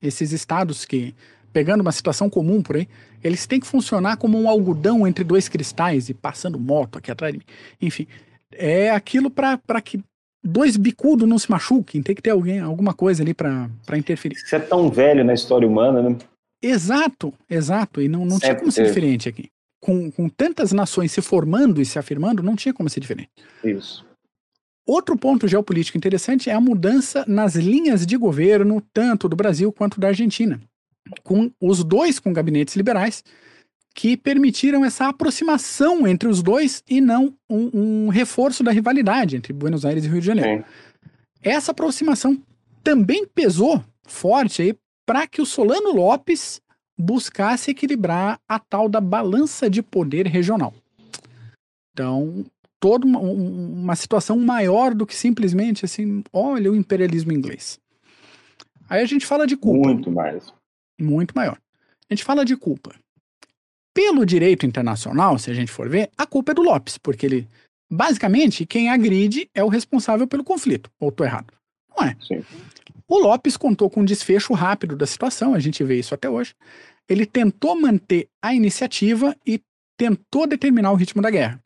Esses estados que, pegando uma situação comum por aí, eles têm que funcionar como um algodão entre dois cristais e passando moto aqui atrás de mim. Enfim, é aquilo para que dois bicudos não se machuquem, tem que ter alguém, alguma coisa ali para interferir. Você é tão velho na história humana, né? Exato, exato. E não, não tinha como ser diferente aqui. Com, com tantas nações se formando e se afirmando, não tinha como ser diferente. Isso. Outro ponto geopolítico interessante é a mudança nas linhas de governo, tanto do Brasil quanto da Argentina, com os dois com gabinetes liberais, que permitiram essa aproximação entre os dois e não um, um reforço da rivalidade entre Buenos Aires e Rio de Janeiro. Sim. Essa aproximação também pesou forte aí para que o Solano Lopes buscasse equilibrar a tal da balança de poder regional. Então, toda uma, um- uma situação maior do que simplesmente assim, olha o imperialismo inglês. Aí a gente fala de culpa Muito mais. Muito maior. A gente fala de culpa. Pelo direito internacional, se a gente for ver, a culpa é do Lopes, porque ele, basicamente, quem agride é o responsável pelo conflito. Ou tô errado? Não é. Sim. O Lopes contou com um desfecho rápido da situação, a gente vê isso até hoje. Ele tentou manter a iniciativa e tentou determinar o ritmo da guerra.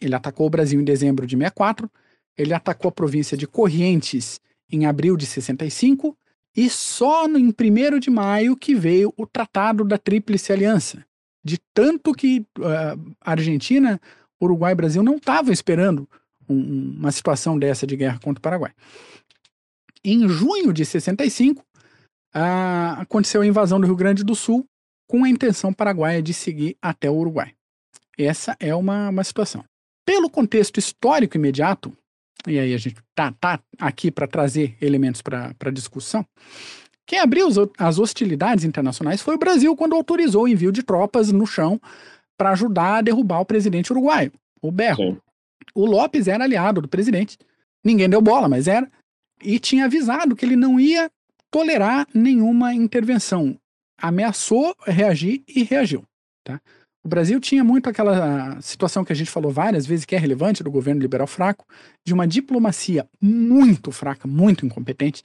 Ele atacou o Brasil em dezembro de 64, ele atacou a província de Corrientes em abril de 65 e só no, em 1 de maio que veio o Tratado da Tríplice Aliança. De tanto que uh, Argentina, Uruguai e Brasil não estavam esperando um, uma situação dessa de guerra contra o Paraguai. Em junho de 65, uh, aconteceu a invasão do Rio Grande do Sul com a intenção paraguaia de seguir até o Uruguai. Essa é uma, uma situação. Pelo contexto histórico imediato, e aí a gente tá, tá aqui para trazer elementos para discussão, quem abriu as hostilidades internacionais foi o Brasil quando autorizou o envio de tropas no chão para ajudar a derrubar o presidente uruguaio, o Berro. Sim. O Lopes era aliado do presidente, ninguém deu bola, mas era, e tinha avisado que ele não ia tolerar nenhuma intervenção. Ameaçou reagir e reagiu. Tá? O Brasil tinha muito aquela situação que a gente falou várias vezes, que é relevante do governo liberal fraco, de uma diplomacia muito fraca, muito incompetente,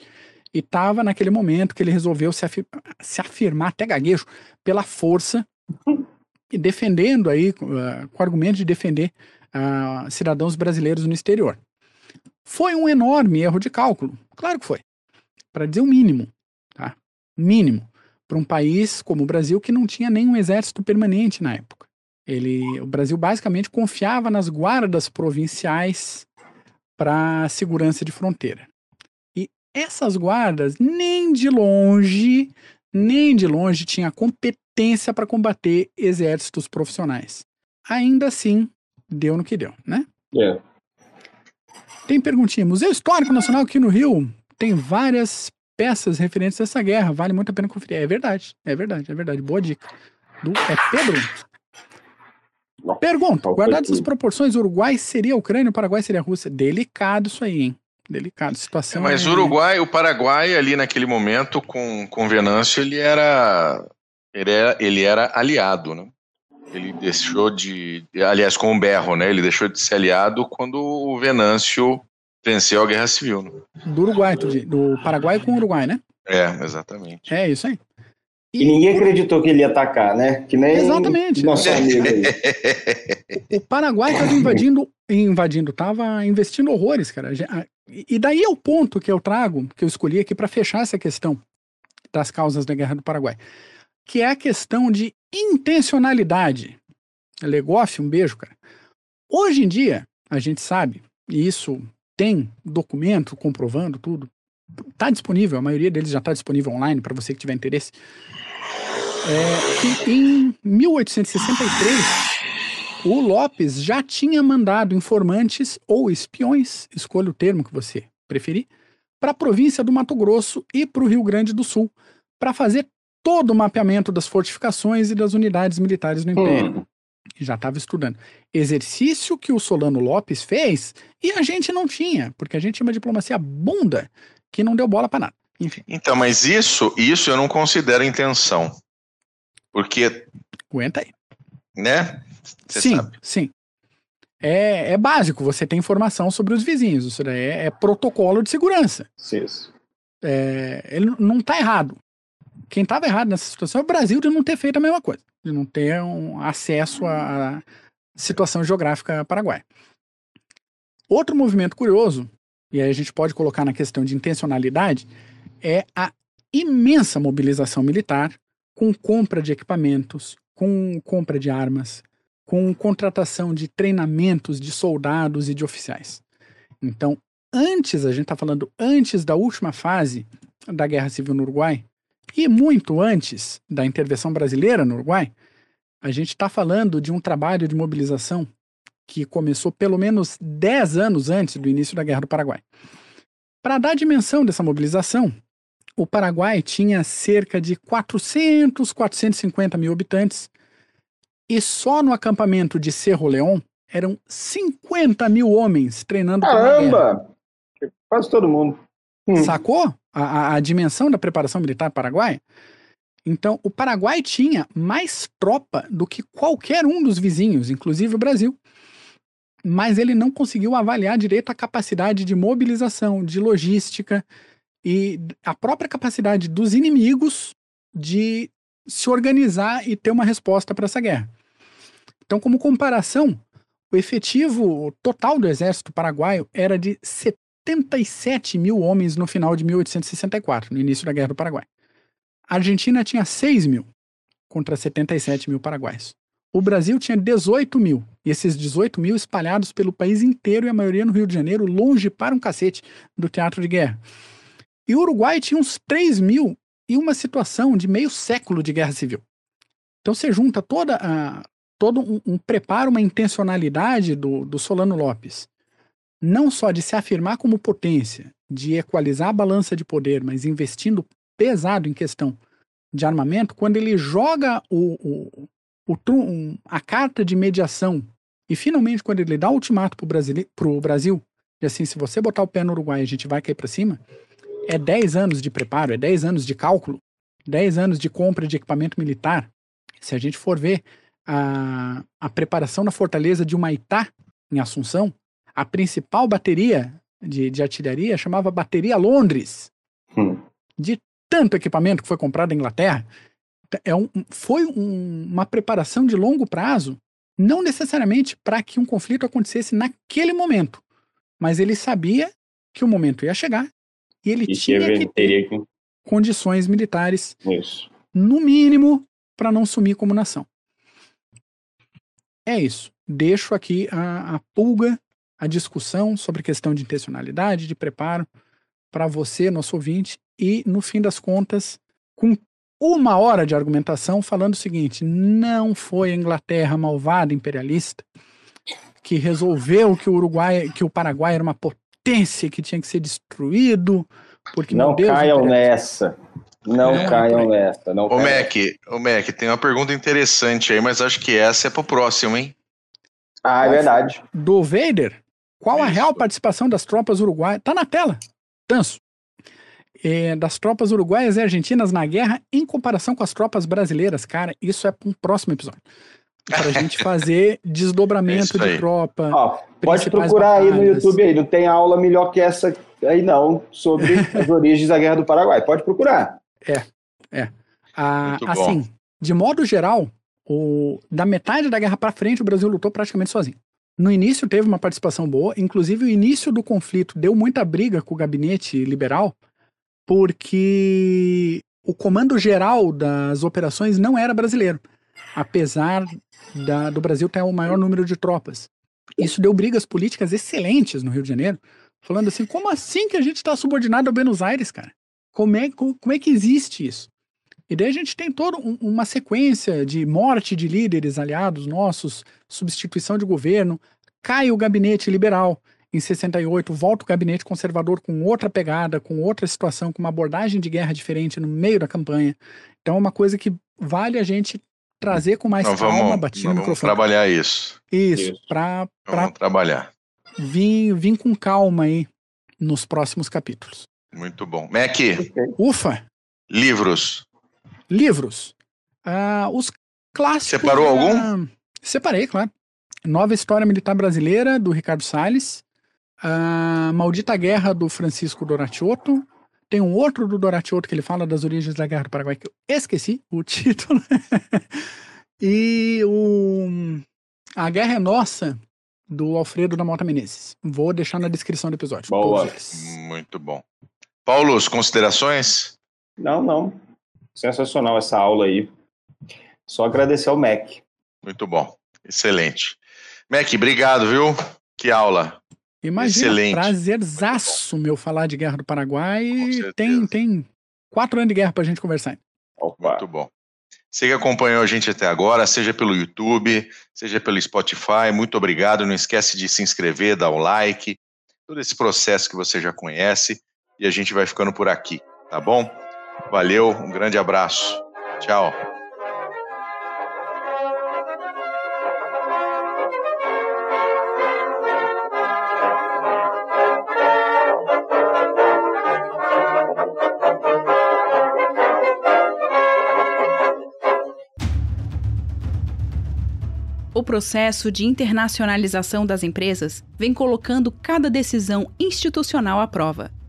e estava naquele momento que ele resolveu se, afir se afirmar, até gaguejo, pela força, e defendendo aí, uh, com o argumento de defender uh, cidadãos brasileiros no exterior. Foi um enorme erro de cálculo, claro que foi, para dizer o mínimo, tá? Mínimo para um país como o Brasil que não tinha nenhum exército permanente na época. Ele, o Brasil basicamente confiava nas guardas provinciais para segurança de fronteira. E essas guardas nem de longe, nem de longe tinha competência para combater exércitos profissionais. Ainda assim, deu no que deu, né? É. Tem perguntinha. Museu Histórico Nacional aqui no Rio tem várias peças referentes a essa guerra. Vale muito a pena conferir. É verdade, é verdade, é verdade. Boa dica. Do, é Pedro? Pergunta: guardadas as proporções, Uruguai seria a Ucrânia, o Paraguai seria a Rússia? Delicado isso aí, hein? Delicado. Situação. É, mas o é... Uruguai, o Paraguai, ali naquele momento, com, com Venâncio, ele era, ele era. Ele era aliado, né? Ele deixou de. Aliás, com o Berro, né? Ele deixou de ser aliado quando o Venâncio venceu a Guerra Civil. Né? Do Uruguai, do Paraguai com o Uruguai, né? É, exatamente. É isso aí. E, e ninguém acreditou que ele ia atacar, né? Que nem Exatamente. nosso amigo aí. o Paraguai estava invadindo, invadindo, estava investindo horrores, cara. E daí é o ponto que eu trago, que eu escolhi aqui para fechar essa questão das causas da Guerra do Paraguai, que é a questão de intencionalidade. Legoff, um beijo, cara. Hoje em dia, a gente sabe, e isso tem documento comprovando tudo. Está disponível, a maioria deles já está disponível online para você que tiver interesse. É, que em 1863 o Lopes já tinha mandado informantes ou espiões, escolha o termo que você preferir, para a província do Mato Grosso e para o Rio Grande do Sul, para fazer todo o mapeamento das fortificações e das unidades militares no Império. Hum já estava estudando. Exercício que o Solano Lopes fez e a gente não tinha, porque a gente tinha uma diplomacia bunda que não deu bola para nada. Enfim. Então, mas isso, isso eu não considero intenção. Porque. Aguenta aí. Né? Cê sim, sabe. sim. É, é básico, você tem informação sobre os vizinhos. Isso daí é, é protocolo de segurança. Isso. É, ele não está errado. Quem estava errado nessa situação é o Brasil de não ter feito a mesma coisa de não ter um acesso à situação geográfica paraguaia. Outro movimento curioso, e aí a gente pode colocar na questão de intencionalidade, é a imensa mobilização militar com compra de equipamentos, com compra de armas, com contratação de treinamentos de soldados e de oficiais. Então, antes, a gente está falando antes da última fase da Guerra Civil no Uruguai, e muito antes da intervenção brasileira no Uruguai, a gente está falando de um trabalho de mobilização que começou pelo menos 10 anos antes do início da Guerra do Paraguai. Para dar dimensão dessa mobilização, o Paraguai tinha cerca de 400, 450 mil habitantes e só no acampamento de Cerro León eram 50 mil homens treinando Caramba! Quase todo mundo. Hum. Sacou? a, a, a dimensão da preparação militar paraguaia. Então, o Paraguai tinha mais tropa do que qualquer um dos vizinhos, inclusive o Brasil. Mas ele não conseguiu avaliar direito a capacidade de mobilização, de logística e a própria capacidade dos inimigos de se organizar e ter uma resposta para essa guerra. Então, como comparação, o efetivo total do exército paraguaio era de 77 mil homens no final de 1864, no início da Guerra do Paraguai. A Argentina tinha 6 mil contra 77 mil paraguaios. O Brasil tinha 18 mil, e esses 18 mil espalhados pelo país inteiro e a maioria no Rio de Janeiro, longe para um cacete do teatro de guerra. E o Uruguai tinha uns 3 mil e uma situação de meio século de guerra civil. Então você junta toda a, todo um, um preparo, uma intencionalidade do, do Solano Lopes, não só de se afirmar como potência, de equalizar a balança de poder, mas investindo pesado em questão de armamento, quando ele joga o, o, o a carta de mediação e finalmente quando ele dá o ultimato para o Brasil, de assim, se você botar o pé no Uruguai a gente vai cair para cima, é 10 anos de preparo, é 10 anos de cálculo, 10 anos de compra de equipamento militar. Se a gente for ver a, a preparação da fortaleza de Humaitá, em Assunção, a principal bateria de, de artilharia chamava Bateria Londres. Hum. De tanto equipamento que foi comprado na Inglaterra. É um, foi um, uma preparação de longo prazo, não necessariamente para que um conflito acontecesse naquele momento, mas ele sabia que o momento ia chegar e ele e tinha que ter que... condições militares, isso. no mínimo, para não sumir como nação. É isso. Deixo aqui a, a pulga, a discussão sobre questão de intencionalidade, de preparo, para você, nosso ouvinte, e, no fim das contas, com uma hora de argumentação falando o seguinte: não foi a Inglaterra malvada imperialista que resolveu que o Uruguai, que o Paraguai era uma potência que tinha que ser destruído. Porque, não Deus, caiam nessa. Não é, caiam nessa. Não o Mac, o Mac, tem uma pergunta interessante aí, mas acho que essa é pro próximo, hein? Ah, é verdade. Do Vader? Qual Isso. a real participação das tropas uruguaias? Tá na tela. Tanso. É, das tropas uruguaias e argentinas na guerra em comparação com as tropas brasileiras, cara, isso é para um próximo episódio para a gente fazer desdobramento é de tropa. Ó, pode procurar batalhas. aí no YouTube aí, não tem aula melhor que essa aí não, sobre as origens da Guerra do Paraguai. Pode procurar. É, é. Ah, assim, de modo geral, o, da metade da guerra para frente, o Brasil lutou praticamente sozinho. No início teve uma participação boa, inclusive o início do conflito deu muita briga com o gabinete liberal, porque o comando geral das operações não era brasileiro apesar da, do Brasil ter o maior número de tropas. Isso deu brigas políticas excelentes no Rio de Janeiro, falando assim, como assim que a gente está subordinado a Buenos Aires, cara? Como é, como, como é que existe isso? E daí a gente tem toda um, uma sequência de morte de líderes aliados nossos, substituição de governo, cai o gabinete liberal em 68, volta o gabinete conservador com outra pegada, com outra situação, com uma abordagem de guerra diferente no meio da campanha. Então é uma coisa que vale a gente trazer com mais calma, bater no microfone. trabalhar isso. Isso, isso. para vamos trabalhar. Vir, vir com calma aí nos próximos capítulos. Muito bom. Mac. Ufa. Livros. Livros. Ah, os clássicos. Separou algum? Separei, claro. Nova História Militar Brasileira, do Ricardo Salles. A Maldita Guerra, do Francisco Doratiotto. Tem um outro do Doratiotto que ele fala das origens da Guerra do Paraguai, que eu esqueci o título. e o A Guerra é Nossa, do Alfredo da Mota Menezes. Vou deixar na descrição do episódio. Boa. Muito bom. Paulo, considerações? Não, não. Sensacional essa aula aí. Só agradecer ao MEC. Muito bom. Excelente. MEC, obrigado, viu? Que aula. Imagina, Excelente. prazerzaço meu falar de Guerra do Paraguai. Tem, tem quatro anos de guerra pra gente conversar. Opa. Muito bom. Você que acompanhou a gente até agora, seja pelo YouTube, seja pelo Spotify, muito obrigado. Não esquece de se inscrever, dar o like, todo esse processo que você já conhece. E a gente vai ficando por aqui, tá bom? Valeu, um grande abraço. Tchau. O processo de internacionalização das empresas vem colocando cada decisão institucional à prova.